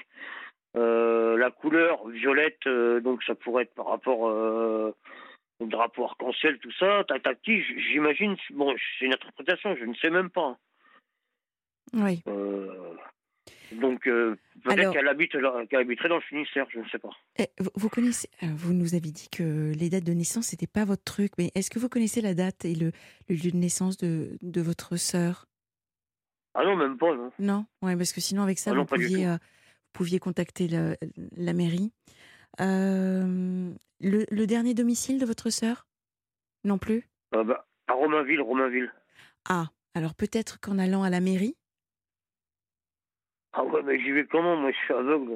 Euh, la couleur violette, euh, donc ça pourrait être par rapport au drapeau arc-en-ciel, tout ça, tac, tac, j'imagine, bon, c'est une interprétation, je ne sais même pas. Oui. Donc, euh, peut-être qu'elle habite, habiterait dans le Finistère, je ne sais pas. Eh, vous, connaissez, euh, vous nous avez dit que les dates de naissance, n'était pas votre truc, mais est-ce que vous connaissez la date et le, lieu de naissance de, de votre sœur? Ah non, même pas, non. Non, ouais, parce que sinon, avec ça, ah vous, pouviez, euh, vous, pouviez, contacter la, la mairie. le, le, dernier domicile de votre sœur? Non plus? Bah, À Romainville, Romainville. Ah, alors peut-être qu'en allant à la mairie, ah ouais, mais j'y vais comment Moi, je suis aveugle.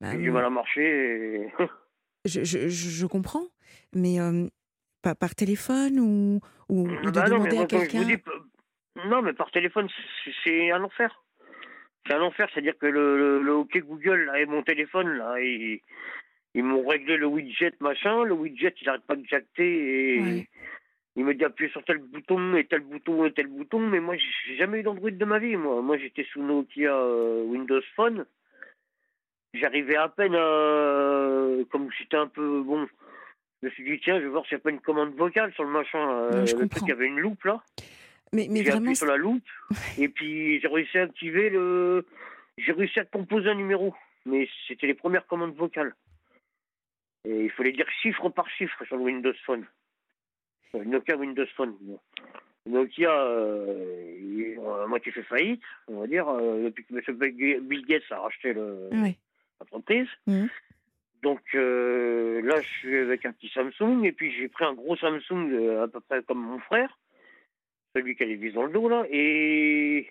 Bah J'ai du mal à marcher. (laughs) je, je, je, comprends, mais euh, par, téléphone ou, ou, de bah demander à quelqu'un? Non, mais par téléphone, c'est un enfer. C'est un enfer, c'est-à-dire que le, le, OK Google là, et mon téléphone, là, ils, ils m'ont réglé le widget machin. Le widget, il n'arrête pas de jacter et il me dit appuyer sur tel bouton et tel bouton et tel bouton, mais moi j'ai jamais eu d'Android de ma vie. Moi, moi j'étais sous Nokia euh, Windows Phone. J'arrivais à peine à. Comme j'étais un peu. Bon, je me suis dit, tiens, je vais voir s'il n'y a pas une commande vocale sur le machin. Euh, le truc, il y avait une loupe là. Mais, mais j'ai appuyé sur la loupe et puis j'ai réussi à activer le. J'ai réussi à composer un numéro, mais c'était les premières commandes vocales. Et il fallait dire chiffre par chiffre sur le Windows Phone. Nokia Windows Phone. Nokia, euh, a moitié fait faillite, on va dire, euh, depuis que M. Bill Gates a racheté l'entreprise. Mhm. Donc euh, là, je suis avec un petit Samsung, et puis j'ai pris un gros Samsung euh, à peu près comme mon frère, celui qui a les vis dans le dos, là, et...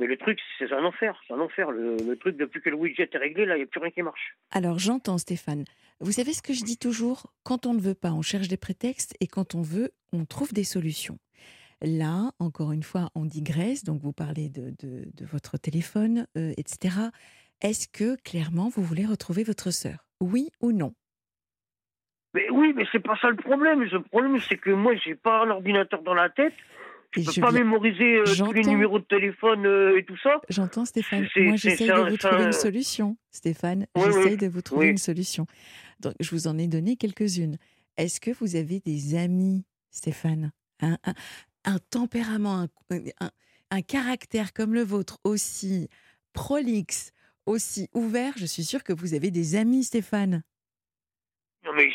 Mais le truc, c'est un enfer, c'est un enfer. Le, le, truc, depuis que le widget est réglé, là, il n'y a plus rien qui marche. Alors j'entends, Stéphane. Vous savez ce que je dis toujours? Quand on ne veut pas, on cherche des prétextes et quand on veut, on trouve des solutions. Là, encore une fois, on digresse, donc vous parlez de, de, votre téléphone, euh, etc. Est-ce que clairement vous voulez retrouver votre sœur? Oui ou non? Mais Oui, mais c'est pas ça le problème. Le problème, c'est que moi, j'ai pas un ordinateur dans la tête. Je ne peux pas mémoriser euh, tous les numéros de téléphone euh, et tout ça. J'entends Stéphane. Moi, j'essaye de vous trouver une solution. Stéphane, j'essaye de vous trouver une solution. Donc, je vous en ai donné quelques-unes. Est-ce que vous avez des amis, Stéphane? Un, un, tempérament, un, un, caractère comme le vôtre aussi prolixe, aussi ouvert? Je suis sûre que vous avez des amis, Stéphane. Non, mais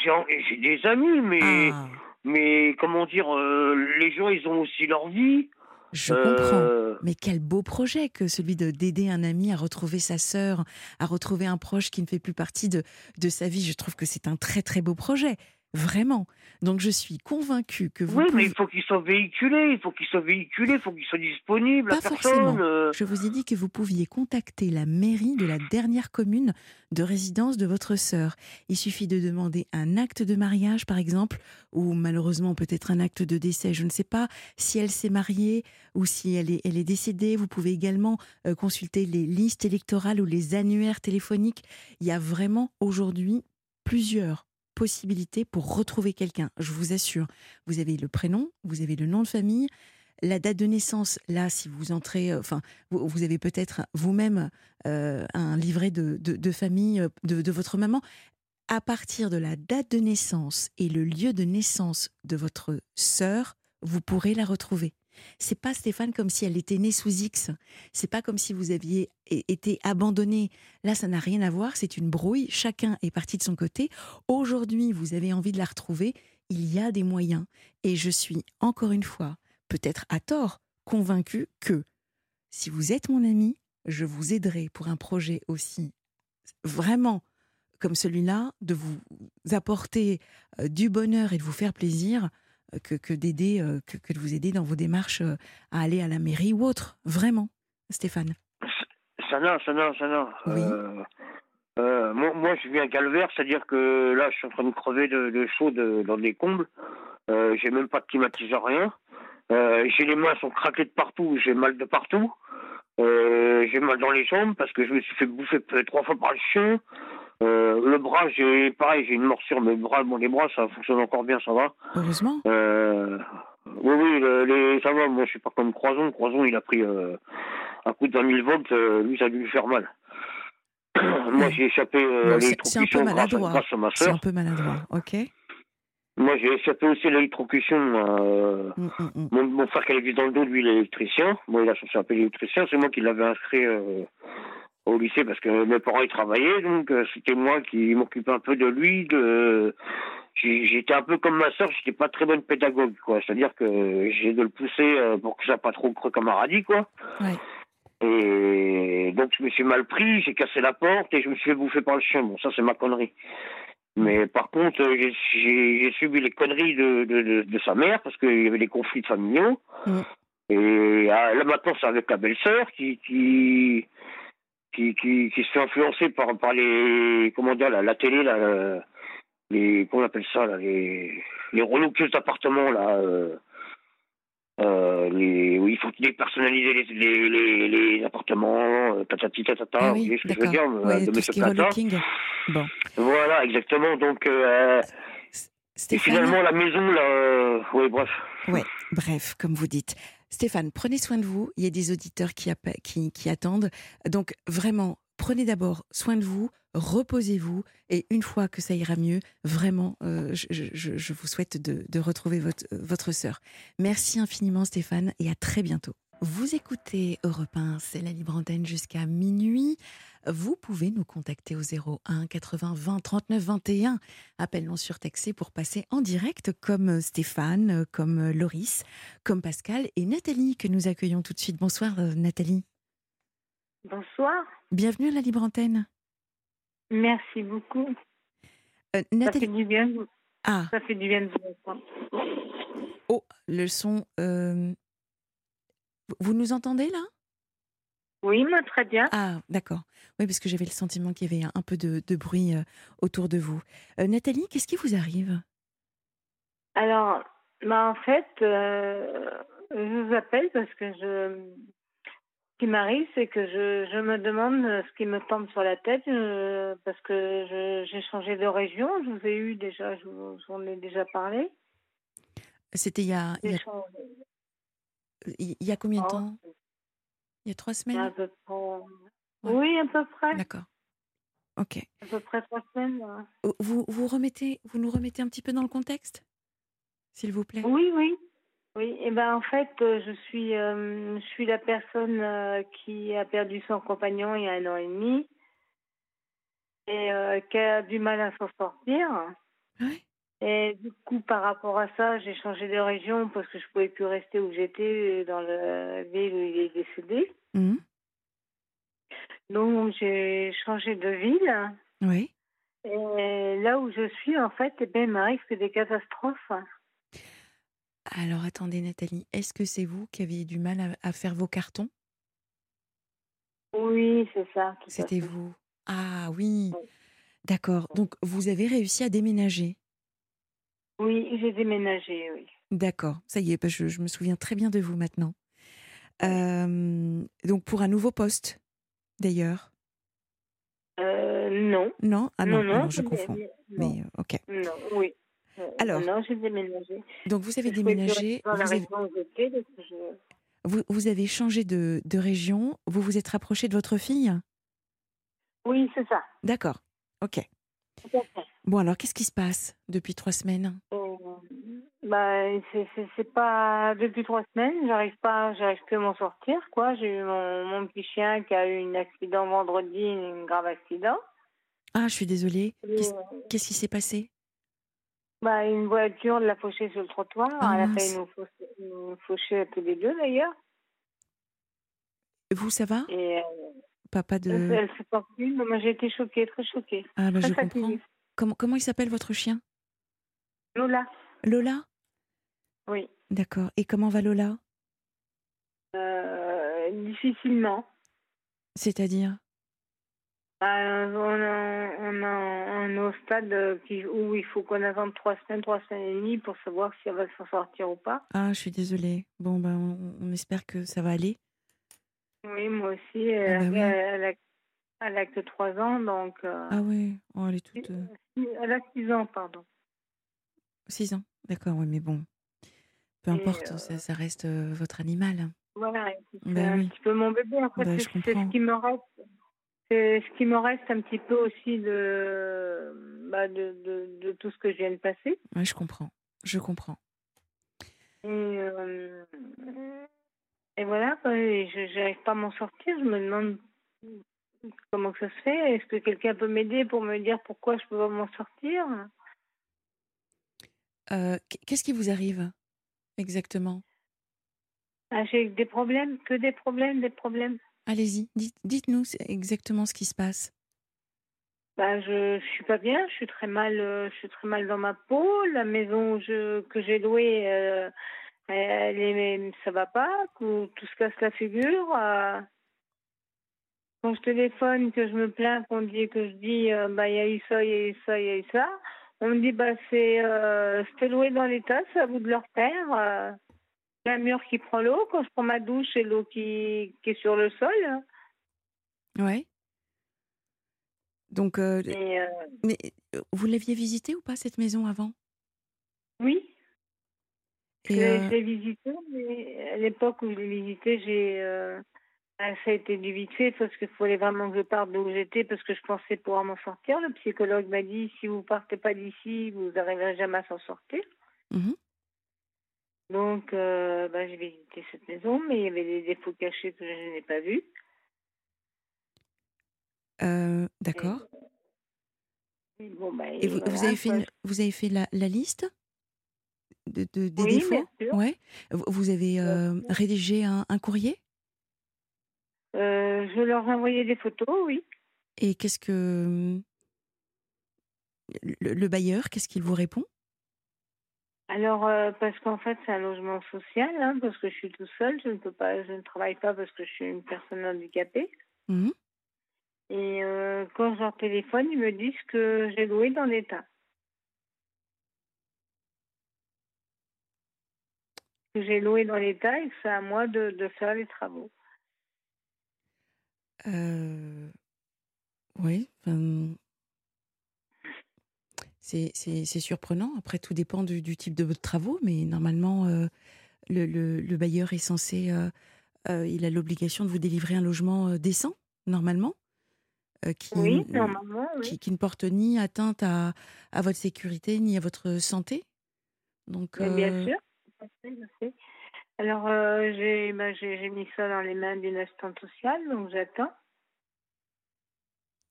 j'ai des amis, mais... Ah. Mais comment dire, euh, les gens, ils ont aussi leur vie. Je comprends. Euh, mais quel beau projet que celui de d'aider un ami à retrouver sa sœur, à retrouver un proche qui ne fait plus partie de, de sa vie. Je trouve que c'est un très très beau projet. Vraiment. Donc je suis convaincue que vous. Oui, pouvez... mais il faut qu'il soit véhiculé, il faut qu'il soit véhiculé, il faut qu'il soit disponible. Pas à forcément. euh. Je vous ai dit que vous pouviez contacter la mairie de la dernière commune de résidence de votre sœur. Il suffit de demander un acte de mariage, par exemple, ou malheureusement peut-être un acte de décès. Je ne sais pas si elle s'est mariée ou si elle est, elle est décédée. Vous pouvez également euh, consulter les listes électorales ou les annuaires téléphoniques. Il y a vraiment aujourd'hui plusieurs possibilités pour retrouver quelqu'un. Je vous assure, vous avez le prénom, vous avez le nom de famille, la date de naissance. Là, si vous entrez, euh, enfin, vous, avez peut-être vous-même euh, un livret de, de- de famille euh, de, de votre maman. À partir de la date de naissance et le lieu de naissance de votre sœur, vous pourrez la retrouver. C'est pas Stéphane comme si elle était née sous X. C'est pas comme si vous aviez été abandonné. Là, ça n'a rien à voir. C'est une brouille. Chacun est parti de son côté. Aujourd'hui, vous avez envie de la retrouver. Il y a des moyens. Et je suis encore une fois, peut-être à tort, convaincue que si vous êtes mon ami, je vous aiderai pour un projet aussi vraiment comme celui-là, de vous apporter euh, du bonheur et de vous faire plaisir que, que d'aider, euh, que, que de vous aider dans vos démarches euh, à aller à la mairie ou autre. Vraiment, Stéphane. Sana, Sana, Sana. Oui. euh, euh, moi, moi, je viens calvaire, c'est-à-dire que là, je suis en train de crever de, de chaud de- dans des combles. Euh, j'ai même pas de climatiseur, rien. J'ai les mains sont craquées de partout, j'ai mal de partout. Euh, j'ai mal dans les jambes parce que je me suis fait bouffer trois fois par le chien. Euh, le bras, j'ai pareil, j'ai une morsure, mais le bras, bon, les bras, ça fonctionne encore bien, ça va. Heureusement. Euh, oui, oui, le- les, ça va. Moi, je suis pas comme Croison. Croison, il a pris un coup de 20 000 volts. lui, ça a dû lui faire mal. (coughs) Moi, j'ai échappé à Bon, c'est- c'est un peu l'électrocution grâce, à- maladroit. C'est un peu maladroit, ok Moi, j'ai échappé aussi à l'électrocution. Euh, Mm, mm, mm. mon, mon frère qui avait dans le dos, lui, il est électricien. Moi, il a cherché un peu électricien. C'est moi qui l'avais inscrit euh, au lycée parce que mes parents, ils travaillaient. Donc, euh, c'était moi qui m'occupais un peu de lui. De... J'étais un peu comme ma sœur. J'étais pas très bonne pédagogue, quoi. C'est-à-dire que j'ai de le pousser pour que ça pas trop creux comme un radis, quoi. Ouais. Et donc, je me suis mal pris. J'ai cassé la porte et je me suis fait bouffer par le chien. Bon, ça, c'est ma connerie. Mais par contre, euh, j'ai- subi les conneries de, de, de, de sa mère parce qu'il y avait des conflits familiaux. Mm. Et ah, là maintenant, c'est avec la belle-sœur qui qui, qui qui qui se fait influencer par par les comment dire la, la télé euh, les comment on appelle ça là, les les d'appartements là. Euh, euh, les, oui, il faut dépersonnaliser les, les, les, les appartements, euh, tatati tatata, Ah vous oui, voyez ce que je veux dire, Ouais, de Monsieur. Bon, Voilà, exactement. Donc, euh, et finalement, la maison, là, euh, oui, bref. Ouais, bref, comme vous dites. Stéphane, prenez soin de vous. Il y a des auditeurs qui, appe- qui, qui attendent. Donc, vraiment, prenez d'abord soin de vous, reposez-vous. Et une fois que ça ira mieux, vraiment, euh, je, vous souhaite de, retrouver votre, votre sœur. Merci infiniment, Stéphane, et à très bientôt. Vous écoutez Europe 1, c'est la libre antenne jusqu'à minuit. Vous pouvez nous contacter au 01 80 20 39 21. Appel non surtaxé pour passer en direct comme Stéphane, comme Loris, comme Pascal et Nathalie que nous accueillons tout de suite. Bonsoir euh, Nathalie. Bonsoir. Bienvenue à la libre antenne. Merci beaucoup. Euh, Ça fait Nathalie. du bien. Ah, Ça fait du bien de vous oh, le son. euh, vous- nous entendez là? Oui, moi, très bien. Ah, d'accord. Oui, parce que j'avais le sentiment qu'il y avait un peu de, de bruit euh, autour de vous. Nathalie, qu'est-ce qui vous arrive? Alors, bah, en fait, je vous appelle parce que je. Ce qui m'arrive, c'est que je, je me demande ce qui me tombe sur la tête euh, parce que j'ai changé de région. Je vous ai eu déjà, je vous ai déjà parlé. C'était il y a, il y J'ai a, changé. il y a combien de Oh, temps? Il y a trois à semaines peu près. Oui, à peu près. D'accord. Ok. À peu près trois semaines. ouais. Euh, Vous, vous, remettez, vous nous remettez un petit peu dans le contexte? S'il vous plaît? Oui, oui. Oui, et ben en fait, euh, je suis, euh, je suis la personne euh, qui a perdu son compagnon il y a un an et demi et euh, qui a du mal à s'en sortir. Et du coup, par rapport à ça, j'ai changé de région parce que je pouvais plus rester où j'étais dans la ville où il est décédé. Mhm. Donc j'ai changé de ville. Oui. Et là où je suis, en fait, eh bien, il m'arrive que des catastrophes. Alors attendez Nathalie, est-ce que c'est vous qui aviez du mal à, à faire vos cartons? Oui, c'est ça. C'était vous. Ah oui. Oui. D'accord. Donc vous avez réussi à déménager? Oui, j'ai déménagé, oui. D'accord. Ça y est, que je, je me souviens très bien de vous maintenant. Euh, donc pour un nouveau poste, d'ailleurs? Euh, non. Non? Ah non, non, non, alors je confonds. non, Mais euh, ok. non, oui. Euh, Alors. Non, j'ai déménagé. Donc vous avez Je déménagé, Dans vous la avez, région où j'étais, donc je- vous, vous avez changé de, de région, vous vous êtes rapproché de votre fille? Oui, c'est ça. D'accord. Ok. Bon alors, qu'est-ce qui se passe depuis trois semaines? Euh, bah, c'est- pas depuis trois semaines, j'arrive pas, j'arrive plus à m'en sortir, quoi. J'ai eu mon, mon petit chien qui a eu un accident vendredi, un grave accident. Ah, je suis désolée. Qu'est-ce euh, qu'est-ce qui s'est passé? Bah, une voiture l'a fauché sur le trottoir. Ah, Elle a failli nous faucher, nous faucher tous les deux d'ailleurs. Vous, ça va? Et euh, Papa de... elle s'est sortie, mais moi j'ai été choquée, très choquée. Ah, bah, Très je comprends. Comment, comment il s'appelle votre chien? Lola, Lola? Oui. D'accord. Et comment va Lola? Euh, difficilement. C'est-à-dire? Bah, on, a, on, a, on est au stade euh, où il faut qu'on attende trois semaines, trois semaines et demie pour savoir si elle va s'en sortir ou pas. Ah, je suis désolée. Bon, ben, on, on espère que ça va aller. Oui, moi aussi. Elle, Ah bah oui. elle, a, elle a que trois ans, donc. euh, Ah ouais, oh, elle est toute... euh, Elle a six ans, pardon. 6 ans. D'accord, ouais, mais bon. Peu Et, importe, euh, ça, ça reste euh, votre animal. Voilà, c'est Bah un oui. petit peu mon bébé, en fait. Bah, c'est ce qui me reste. C'est ce qui me reste un petit peu aussi de, bah, de, de, de tout ce que je viens de passer. Ouais, je comprends. Je comprends. Et, euh, et voilà, et je n'arrive pas à m'en sortir. Je me demande comment que ça se fait. Est-ce que quelqu'un peut m'aider pour me dire pourquoi je peux pas m'en sortir? Euh, qu- Qu'est-ce qui vous arrive exactement? Ah, J'ai des problèmes, que des problèmes, des problèmes. Allez-y, dites- dites-nous exactement ce qui se passe. Bah, je, je suis pas bien, je suis très mal, euh, je suis très mal dans ma peau. La maison je, que j'ai louée, euh, elle est, ça va pas, tout, se casse la figure. euh. quand je téléphone, que je me plains, qu'on dit que je dis, euh, bah il y a eu ça, il y a eu ça, il y a eu ça, on me dit bah c'est, euh, c'était loué dans l'état, c'est à vous de le refaire. Un mur qui prend l'eau, quand je prends ma douche, c'est l'eau qui, qui est sur le sol. Ouais. Donc, euh, Et, euh, mais euh, vous l'aviez visitée ou pas cette maison avant? Oui. Je Et l'ai euh, je l'ai visité, mais à l'époque où je l'ai visité, j'ai, ah, ça a été du vite fait parce qu'il fallait vraiment que je parte d'où j'étais parce que je pensais pouvoir m'en sortir. Le psychologue m'a dit si vous partez pas d'ici, vous n'arriverez jamais à s'en sortir. mhm. Donc, euh, bah, j'ai visité cette maison, mais il y avait des défauts cachés que je n'ai pas vus. Euh, d'accord. Et bon, bah, Et vous, vous voilà, avez fait, une- vous avez fait la, la liste de, de- des Oui, défauts? Ouais. Vous avez euh, rédigé un, un courrier? Euh, je leur ai envoyé des photos, oui. Et qu'est-ce que le, le bailleur, qu'est-ce qu'il vous répond? Alors, euh, parce qu'en fait, c'est un logement social, hein, parce que je suis tout seul, je ne peux pas, je ne travaille pas parce que je suis une personne handicapée. Mhm. Et euh, quand je leur téléphone, ils me disent que j'ai loué dans l'état. Que j'ai loué dans l'état et que c'est à moi de, de faire les travaux. Euh, Oui. enfin, C'est surprenant. Après, tout dépend du, du type de travaux, mais normalement, euh, le, le- le bailleur est censé. euh, euh, il a l'obligation de vous délivrer un logement décent, normalement, qui, Oui, normalement, oui. qui, qui ne porte ni atteinte à, à votre sécurité ni à votre santé. Donc, bien sûr, je sais, je sais. Alors, j'ai bah, j'ai j'ai mis ça dans les mains d'une assistante sociale, donc j'attends.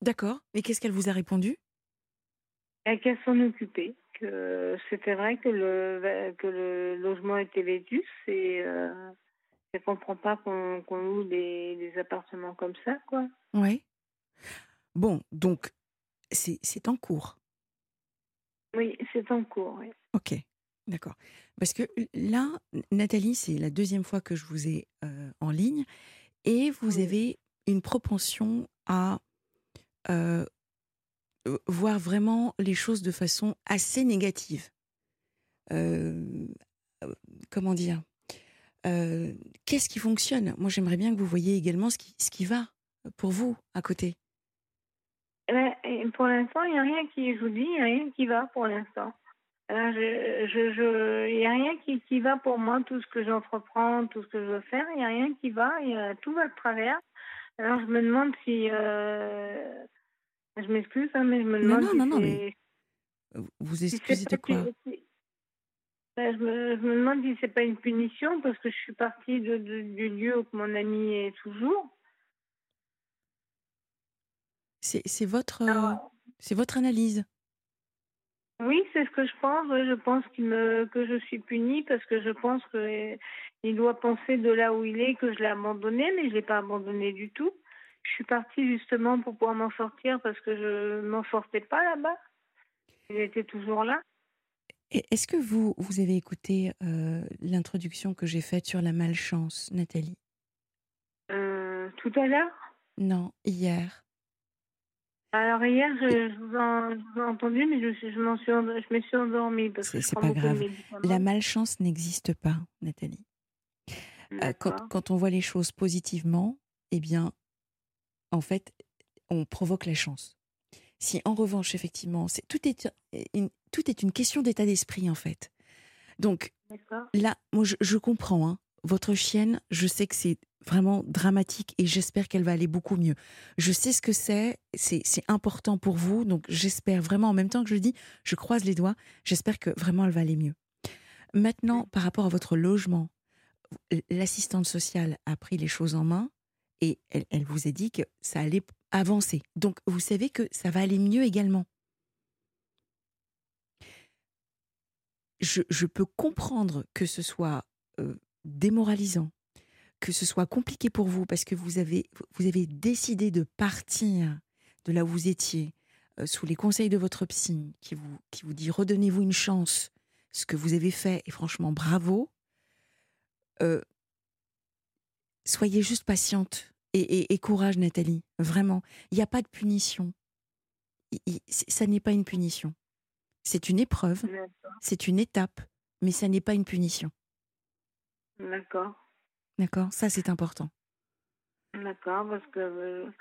d'accord. Mais qu'est-ce qu'elle vous a répondu? Et qu'elle s'en occupait. Que c'était vrai que le, que le logement était vétus et euh, je ne comprends pas qu'on loue des, des appartements comme ça, quoi. Ouais. Bon, donc, C'est en cours. Oui, c'est en cours. Oui. Ok, d'accord. Parce que là, Nathalie, c'est la deuxième fois que je vous ai euh, en ligne et vous avez une propension à euh, voir vraiment les choses de façon assez négative. Euh, comment dire? Qu'est-ce qui fonctionne? Moi, j'aimerais bien que vous voyez également ce qui, ce qui va pour vous à côté. Pour l'instant, il n'y a rien qui, je vous rien qui va pour l'instant. Il n'y a rien qui, qui, va pour moi, tout ce que j'entreprends, tout ce que je veux faire, il n'y a rien qui va, tout va de travers. Alors je me demande si. Euh, je m'excuse, hein, mais je me demande. Non, non, non, mais. Vous excusez de quoi ben, je, me, je, me, demande si c'est pas une punition parce que je suis partie de, du lieu où mon ami est toujours. C'est votre, c'est votre analyse. Oui, c'est ce que je pense. Je pense me, que je suis punie parce que je pense qu'il doit penser de là où il est que je l'ai abandonné, mais je ne l'ai pas abandonné du tout. Je suis partie justement pour pouvoir m'en sortir parce que je ne m'en sortais pas là-bas. J'étais toujours là. Est-ce que vous, vous avez écouté euh, l'introduction que j'ai faite sur la malchance, Nathalie? Euh, Tout à l'heure? Non, hier. Alors hier, je, vous, ai entendu, mais je, je, suis, je me suis endormie. Parce que c'est pas grave. La malchance n'existe pas, Nathalie. Euh, quand, quand, on voit les choses positivement, eh bien, en fait, on provoque la chance. Si en revanche, effectivement, tout est une, tout est une question d'état d'esprit, en fait. Donc là, moi, je, je comprends. Hein, votre chienne, je sais que c'est vraiment dramatique et j'espère qu'elle va aller beaucoup mieux. Je sais ce que c'est, c'est important pour vous, donc j'espère vraiment, en même temps que je le dis, je croise les doigts, j'espère que vraiment elle va aller mieux. Maintenant, par rapport à votre logement, l'assistante sociale a pris les choses en main et elle, vous a dit que ça allait avancer. Donc vous savez que ça va aller mieux également. Je, peux comprendre que ce soit démoralisant, que ce soit compliqué pour vous parce que vous avez, décidé de partir de là où vous étiez, sous les conseils de votre psy, qui vous, dit redonnez-vous une chance, ce que vous avez fait, et franchement bravo, soyez juste patiente et, courage, Nathalie, vraiment. Il n'y a pas de punition. ça n'est pas une punition. C'est une épreuve, c'est une étape, mais ça n'est pas une punition. D'accord. D'accord, ça c'est important. D'accord, parce que euh,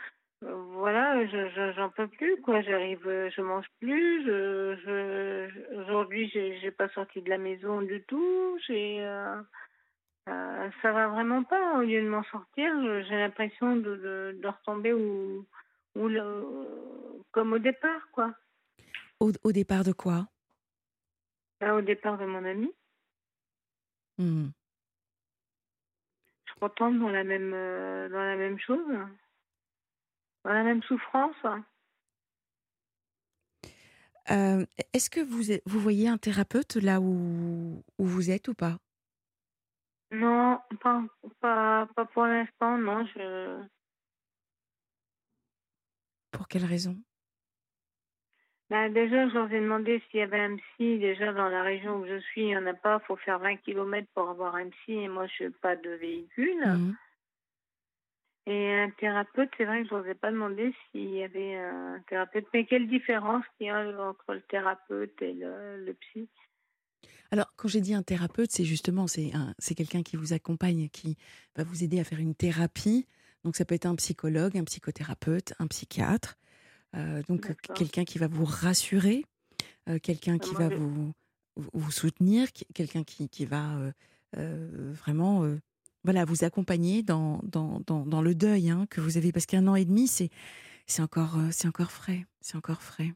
voilà, je j'en peux plus quoi. J'arrive, je mange plus. Je, je aujourd'hui j'ai j'ai pas sorti de la maison du tout. J'ai euh, euh, ça va vraiment pas. Au lieu de m'en sortir, j'ai l'impression de, de, de, retomber où, où le, comme au départ quoi. Au, au départ de quoi? Bah, Au départ de mon ami. Mmh retombe dans la même euh, dans la même chose, dans la même souffrance. Euh, est-ce que vous, vous voyez un thérapeute là où, où vous êtes ou pas? Non, pas, pas, pas pour l'instant, non. Je... Pour quelle raison? Bah, déjà, je leur ai demandé s'il y avait un psy. Déjà, dans la région où je suis, il n'y en a pas. Il faut faire 20 km pour avoir un psy. Et moi, je n'ai pas de véhicule. Mmh. Et un thérapeute, c'est vrai que je n'osais pas demander s'il y avait un thérapeute. Mais quelle différence il y a entre le thérapeute et le, le psy? Alors, quand j'ai dit un thérapeute, c'est justement c'est c'est quelqu'un qui vous accompagne, qui va vous aider à faire une thérapie. Donc, ça peut être un psychologue, un psychothérapeute, un psychiatre. Euh, donc quelqu'un qui va vous rassurer, euh, quelqu'un qui va vous, vous soutenir, quelqu'un qui, qui va euh, vraiment voilà, vous accompagner dans, dans, dans, dans le deuil hein, que vous avez. Parce qu'un an et demi, c'est encore, c'est encore frais. C'est encore frais.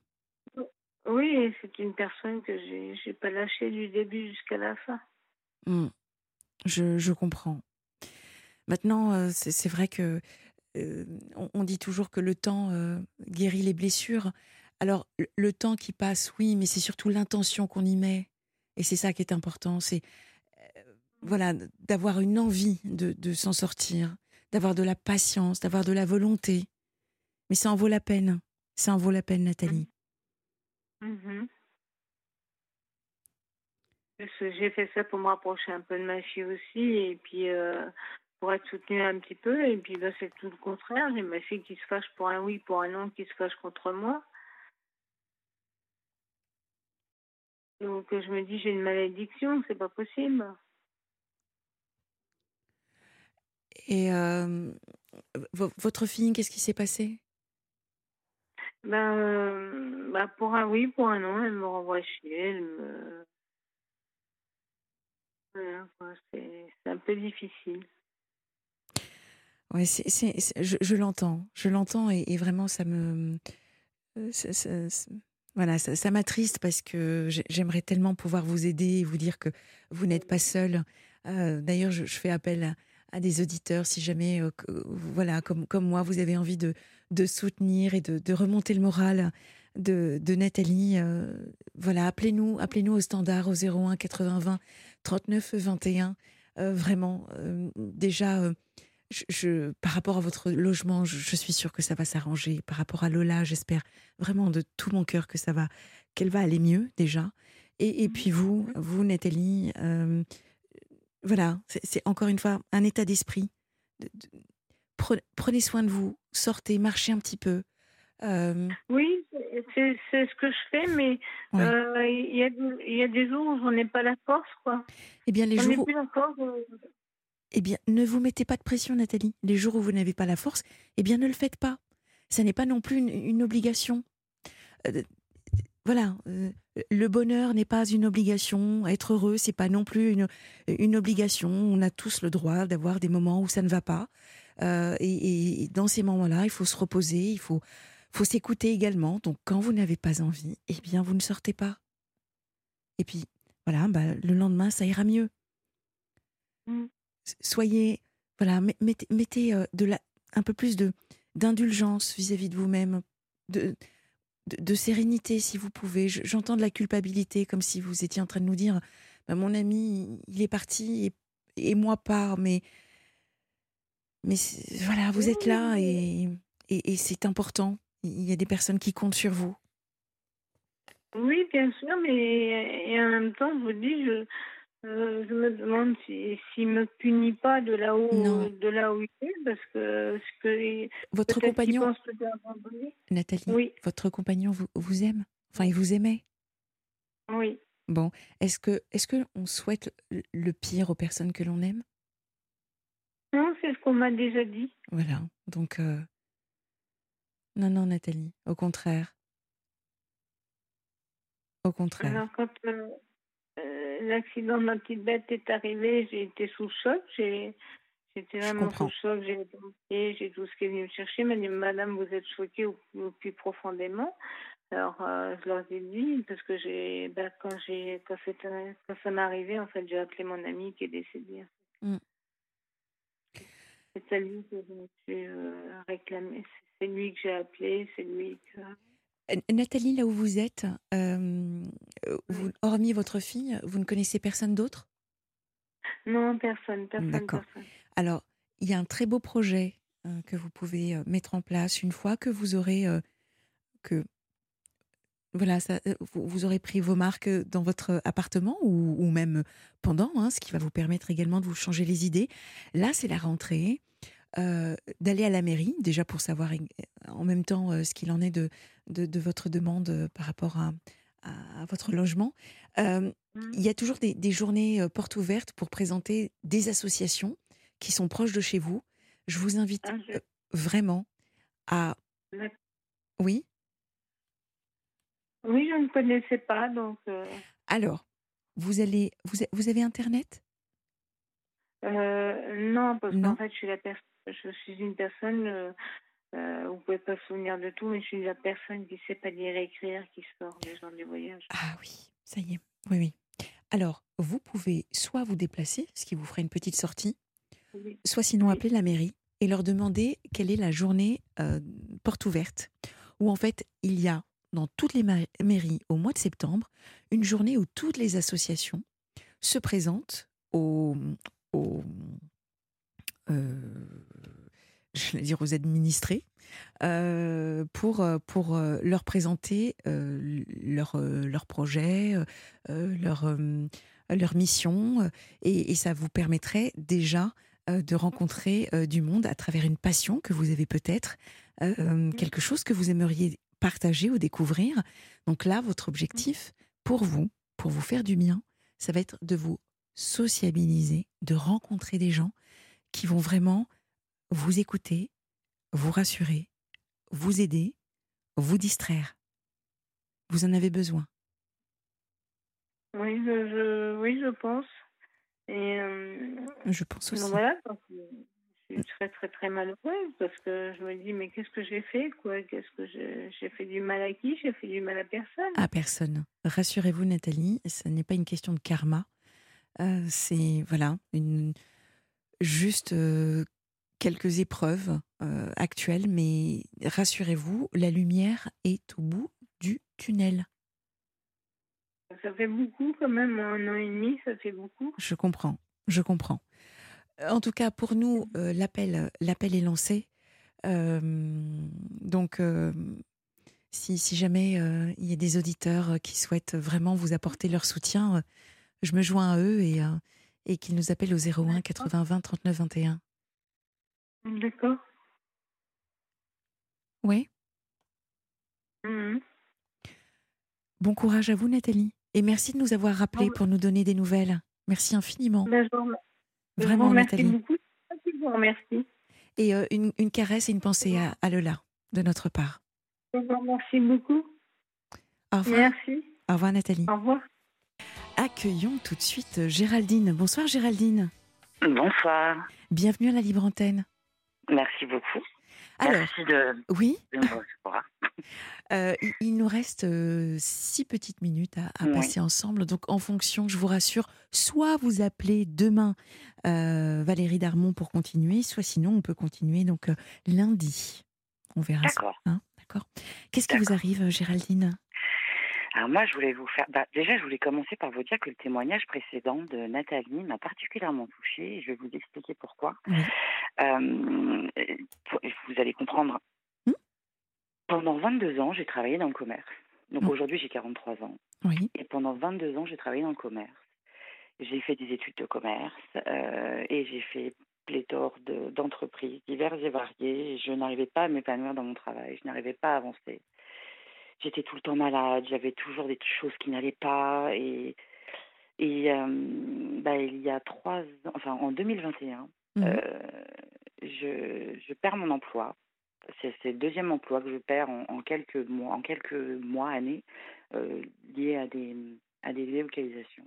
Oui, c'est une personne que j'ai n'ai pas lâchée du début jusqu'à la fin. Mmh. Je, comprends. Maintenant, c'est vrai que euh, on, dit toujours que le temps euh, guérit les blessures. Alors, le, temps qui passe, oui, mais c'est surtout l'intention qu'on y met. Et c'est ça qui est important. C'est euh, voilà, d'avoir une envie de, s'en sortir, d'avoir de la patience, d'avoir de la volonté. Mais ça en vaut la peine. Ça en vaut la peine, Nathalie. Mhm. J'ai fait ça pour me rapprocher un peu de ma fille aussi, et puis euh, pour être soutenue un petit peu. Et puis là, c'est tout le contraire. J'ai ma fille qui se fâche pour un oui, pour un non, qui se fâche contre moi. Donc je me dis, j'ai une malédiction, c'est pas possible. Et euh, votre fille, qu'est-ce qui s'est passé? Ben, euh, ben, pour un oui, pour un non, elle me renvoie chier. Elle me... c'est un peu difficile. Ouais, c'est, je, je l'entends, je l'entends et, vraiment ça me, euh, voilà, ça, ça m'attriste parce que j'aimerais tellement pouvoir vous aider et vous dire que vous n'êtes pas seul. Euh, d'ailleurs, je, fais appel à, des auditeurs si jamais, voilà, comme, comme moi, vous avez envie de, de soutenir et de, de remonter le moral de, de Nathalie. voilà, appelez-nous, appelez-nous au standard au 01 80 20 39 21. vraiment, déjà je, par rapport à votre logement, je, suis sûre que ça va s'arranger. Par rapport à Lola, j'espère vraiment de tout mon cœur que ça va, qu'elle va aller mieux déjà. Et, mmh. puis vous, vous Nathalie, euh, voilà, c'est encore une fois un état d'esprit. Prenez soin de vous, sortez, marchez un petit peu. Euh, oui, c'est ce que je fais, mais euh, il y, a, des jours où je n'ai pas la force, quoi. Eh bien, les jours. Plus la force, eh bien, ne vous mettez pas de pression, Nathalie. Les jours où vous n'avez pas la force, eh bien, ne le faites pas. Ça n'est pas non plus une, obligation. Euh, voilà, euh, le bonheur n'est pas une obligation. Être heureux, c'est pas non plus une, une obligation. On a tous le droit d'avoir des moments où ça ne va pas. Euh, et, dans ces moments-là, il faut se reposer, il faut, faut s'écouter également. Donc, quand vous n'avez pas envie, eh bien, vous ne sortez pas. Et puis, voilà, bah, le lendemain, ça ira mieux. Mmh soyez, voilà, mettez, mettez euh, de la, un peu plus de d'indulgence vis-à-vis de vous-même, de, de, sérénité si vous pouvez. J'entends de la culpabilité, comme si vous étiez en train de nous dire, bah, mon ami, il est parti et, moi pas, mais mais voilà, vous êtes là et, et, c'est important. Il y a des personnes qui comptent sur vous. Oui, bien sûr, mais et en même temps, je vous dis, je, euh, je me demande s'il si, ne me punit pas de là où de là où il est, parce que, ce que votre compagnon, Nathalie, oui. votre compagnon vous, vous aime, enfin il vous aimait? Oui. Bon, est-ce que est-ce que on souhaite le pire aux personnes que l'on aime? Non, c'est ce qu'on m'a déjà dit. Voilà, donc euh, non non Nathalie, au contraire, au contraire. Alors quand euh, euh, l'accident de ma petite bête est arrivé, j'ai été sous choc. J'ai, j'étais vraiment sous choc. J'ai j'ai tout ce qui est venu me chercher. m'a dit, Madame, vous êtes choquée au, plus profondément. Alors, euh, je leur ai dit, parce que j'ai, bah, quand, j'ai, quand, quand ça m'est arrivé, en fait, j'ai appelé mon ami qui est décédé. Mm. C'est à lui que je me suis euh, réclamé. C'est lui que j'ai appelé, c'est lui que. Nathalie, là où vous êtes, euh, vous, hormis votre fille, vous ne connaissez personne d'autre? Non, personne, personne. D'accord. Alors, il y a un très beau projet euh, que vous pouvez euh, mettre en place une fois que vous aurez que voilà, ça, vous, aurez pris vos marques dans votre appartement ou, même pendant, hein, ce qui va vous permettre également de vous changer les idées. Là, c'est la rentrée. D'aller à la mairie, déjà pour savoir en même temps ce qu'il en est de, de, votre demande euh, par rapport à, votre logement. Euh, mmh. il y a toujours des, journées euh, portes ouvertes pour présenter des associations qui sont proches de chez vous. Je vous invite ah, vraiment à... Oui? Oui, je ne connaissais pas, donc... Alors, vous, allez, vous, vous avez Internet? Non, parce qu'en fait, je suis, la je suis une personne euh, vous pouvez pas souvenir de tout, mais je suis la personne qui sait pas lire et écrire qui sort des gens du voyage. Ah oui, ça y est. Oui, oui. Alors, vous pouvez soit vous déplacer, ce qui vous ferait une petite sortie, soit sinon appeler la mairie et leur demander quelle est la journée euh, porte ouverte, où en fait il y a dans toutes les mairies au mois de septembre une journée où toutes les associations se présentent au, euh, je vais dire aux administrés, pour, pour leur présenter leur, leur projet, leur, leur mission, et, ça vous permettrait déjà de rencontrer du monde à travers une passion que vous avez peut-être, quelque chose que vous aimeriez partager ou découvrir. Donc là, votre objectif pour vous, pour vous faire du bien, ça va être de vous sociabiliser, de rencontrer des gens qui vont vraiment vous écouter, vous rassurer, vous aider, vous distraire. Vous en avez besoin. Oui, je, oui, je pense. Et euh, je pense aussi. Voilà, je suis très très très malheureuse parce que je me dis mais qu'est-ce que j'ai fait quoi? Qu'est-ce que j'ai fait du mal à qui? J'ai fait du mal à personne. À personne. Rassurez-vous Nathalie, ce n'est pas une question de karma. Euh, c'est voilà une juste quelques épreuves actuelles, mais rassurez-vous, la lumière est au bout du tunnel. Ça fait beaucoup quand même, un an et demi, ça fait beaucoup. Je comprends, je comprends. En tout cas, pour nous, euh, l'appel, l'appel est lancé. Euh, donc, si, si, jamais il y a des auditeurs qui souhaitent vraiment vous apporter leur soutien, je me joins à eux et, et qu'ils nous appellent au 01 80 20 39 21. D'accord. Oui. Mmh bon courage à vous, Nathalie. Et merci de nous avoir rappelé pour nous donner des nouvelles. Merci infiniment. Ben, Vraiment, merci Nathalie. beaucoup. Merci. Et euh, une, une, caresse et une pensée à, à Lola, de notre part. Merci beaucoup. Au revoir. Merci. Au revoir, Nathalie. Au revoir. Accueillons tout de suite Géraldine. Bonsoir, Géraldine. Bonsoir. Bienvenue à la Libre Antenne. Merci beaucoup. Alors, Merci de, oui. de me. (laughs) Euh, il nous reste euh, six petites minutes à, à passer ensemble. Donc, en fonction, je vous rassure, soit vous appelez demain euh, Valérie Darmon pour continuer, soit sinon, on peut continuer donc lundi. On verra D'accord. Hein, D'accord. Qu'est-ce qui vous arrive, Géraldine? Alors moi, je voulais vous faire. Bah, déjà, je voulais commencer par vous dire que le témoignage précédent de Nathalie m'a particulièrement touchée. Et je vais vous expliquer pourquoi. Euh, vous allez comprendre. Mmh. Pendant 22 ans, j'ai travaillé dans le commerce. Donc mmh. aujourd'hui, j'ai 43 ans. Oui. Et pendant 22 ans, j'ai travaillé dans le commerce. J'ai fait des études de commerce euh, et j'ai fait pléthore d'entreprises diverses et variées. Je n'arrivais pas à m'épanouir dans mon travail. Je n'arrivais pas à avancer j'étais tout le temps malade, j'avais toujours des choses qui n'allaient pas. Et, et euh, bah, il y a trois ans, enfin en 2021, mmh. euh, je, je, perds mon emploi. C'est le deuxième emploi que je perds en, en, quelques mois, en quelques mois, années, euh, liés à des, à des délocalisations.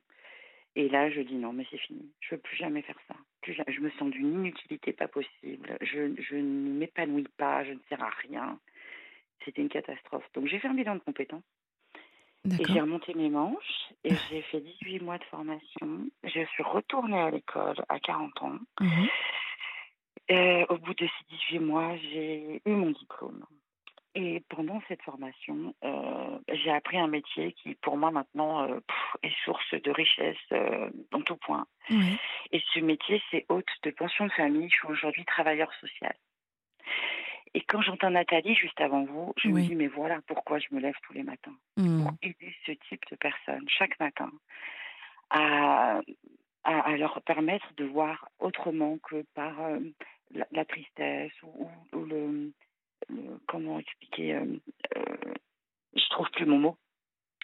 Et là, je dis non, mais c'est fini. Je veux plus jamais faire ça. Plus jamais. Je me sens d'une inutilité pas possible. Je, je ne m'épanouis pas. Je ne sers à rien c'était une catastrophe. Donc j'ai fait un bilan de compétences. Et j'ai remonté mes manches et j'ai fait 18 mois de formation. Je suis retournée à l'école à 40 ans. Mmh et au bout de ces 18 mois, j'ai eu mon diplôme. Et pendant cette formation, euh, j'ai appris un métier qui, pour moi, maintenant, euh, pff, est source de richesse euh, en tout point. Mmh. Et ce métier, c'est hôte de pension de famille. Je suis aujourd'hui travailleur social. Et quand j'entends Nathalie juste avant vous, je Oui. me dis, mais voilà pourquoi je me lève tous les matins. Mmh. Pour aider ce type de personnes, chaque matin, à, à, à leur permettre de voir autrement que par euh, la, la tristesse ou, ou le, le- Comment expliquer euh, euh, Je trouve plus mon mot.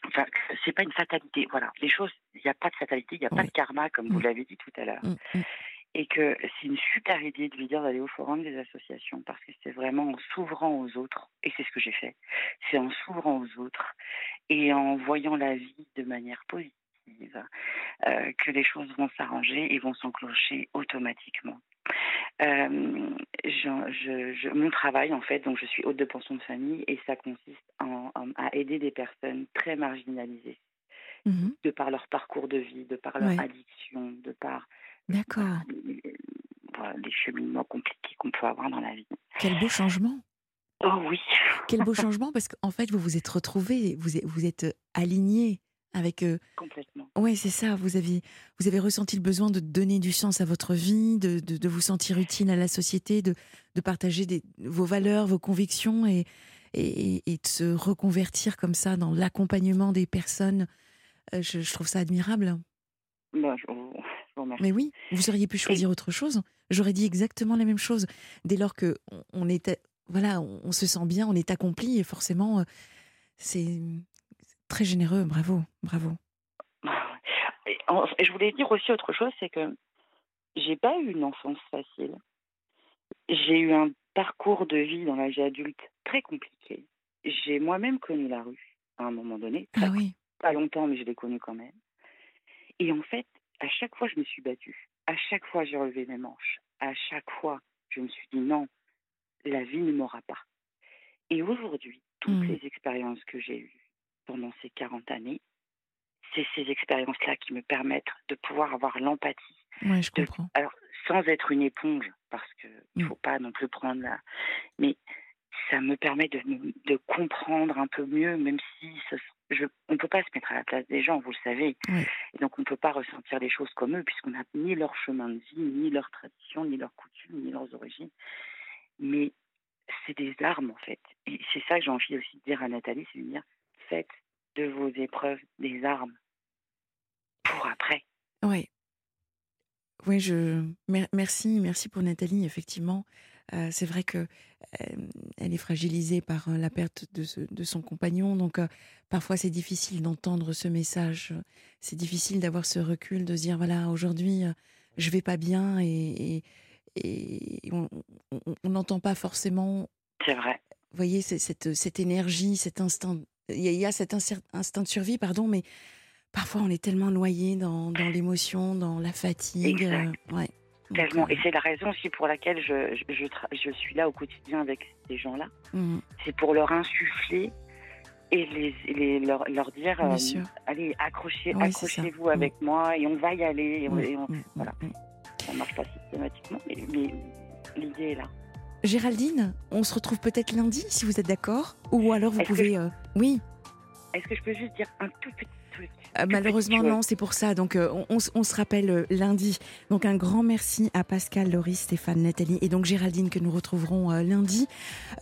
Enfin, c'est pas une fatalité. Voilà, les choses, il n'y a pas de fatalité, il n'y a pas de karma, comme vous Mm. l'avez dit tout à l'heure Mmh, mmh. Et que c'est une super idée de lui dire d'aller au forum des associations parce que c'est vraiment en s'ouvrant aux autres, et c'est ce que j'ai fait, c'est en s'ouvrant aux autres et en voyant la vie de manière positive euh, que les choses vont s'arranger et vont s'enclencher automatiquement. Euh, je, je, je, mon travail, en fait, donc je suis hôte de pension de famille et ça consiste en, en, à aider des personnes très marginalisées Mmh de par leur parcours de vie, de par leur Ouais. addiction, de par D'accord. les, voilà, les cheminements compliqués qu'on peut avoir dans la vie. Quel beau changement. Oh oui. Quel beau (laughs) changement parce qu'en fait, vous vous êtes retrouvés, vous êtes, vous êtes alignés avec. Complètement. Ouais, c'est ça. Vous avez, vous avez ressenti le besoin de donner du sens à votre vie, de, de, vous sentir utile à la société, de, de partager des, vos valeurs, vos convictions et, et, et, de se reconvertir comme ça dans l'accompagnement des personnes. Je, je, trouve ça admirable. Bah, je, vous remercie. Mais oui, vous auriez pu choisir autre chose. J'aurais dit exactement la même chose. Dès lors que on était, voilà, on se sent bien, on est accompli et forcément, c'est très généreux. Bravo, bravo. Et je voulais dire aussi autre chose, c'est que j'ai pas eu une enfance facile. J'ai eu un parcours de vie dans l'âge adulte très compliqué. J'ai moi-même connu la rue à un moment donné. Ah oui. Pas longtemps, mais je l'ai connu quand même. Et en fait, à chaque fois, je me suis battue. À chaque fois, j'ai relevé mes manches. À chaque fois, je me suis dit non, la vie ne m'aura pas. Et aujourd'hui, toutes mmh. les expériences que j'ai eues pendant ces 40 années, c'est ces expériences-là qui me permettent de pouvoir avoir l'empathie. Oui, je comprends. alors, sans être une éponge, parce qu'il ne mmh. faut pas non plus prendre la. Mais ça me permet de, de comprendre un peu mieux, même si je, on ne peut pas se mettre à la place des gens, vous le savez. Et donc, on ne peut pas ressentir des choses comme eux, puisqu'on n'a ni leur chemin de vie, ni leur tradition, ni leurs coutumes, ni leurs origines. Mais c'est des armes, en fait. Et c'est ça que j'ai envie aussi de dire à Nathalie, c'est de dire, faites de vos épreuves des armes pour après. Oui. Oui, je merci, merci pour Nathalie. Effectivement, euh, c'est vrai que euh, elle est fragilisée par la perte de, de son compagnon, donc parfois c'est difficile d'entendre ce message. C'est difficile d'avoir ce recul, de se dire voilà aujourd'hui je vais pas bien et, et, on n'entend pas forcément. C'est vrai. Vous voyez cette, cette énergie, cet instinct. Il y, a, cet instinct de survie, pardon, mais parfois on est tellement noyé dans, dans l'émotion, dans la fatigue. ouais. Tellement. Et c'est la raison aussi pour laquelle je, je, je, suis là au quotidien avec ces gens-là. Mmh. C'est pour leur insuffler et les, les leur, leur, dire euh, allez, accrochez, accrochez-vous avec mmh. moi et on va y aller. Et on, mmh. voilà. Ça ne marche pas systématiquement, mais, mais l'idée est là. Géraldine, on se retrouve peut-être lundi si vous êtes d'accord Ou alors vous pouvez. Euh, oui. Est-ce que je peux juste dire un tout petit euh, malheureusement, non, c'est pour ça. Donc, euh, on, se rappelle euh, lundi. Donc, un grand merci à Pascal, Laurie, Stéphane, Nathalie et donc Géraldine que nous retrouverons lundi.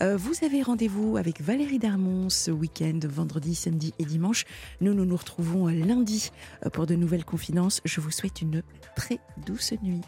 vous avez rendez-vous avec Valérie Darmon ce week-end, vendredi, samedi et dimanche. Nous, nous nous retrouvons lundi pour de nouvelles confidences. Je vous souhaite une très douce nuit.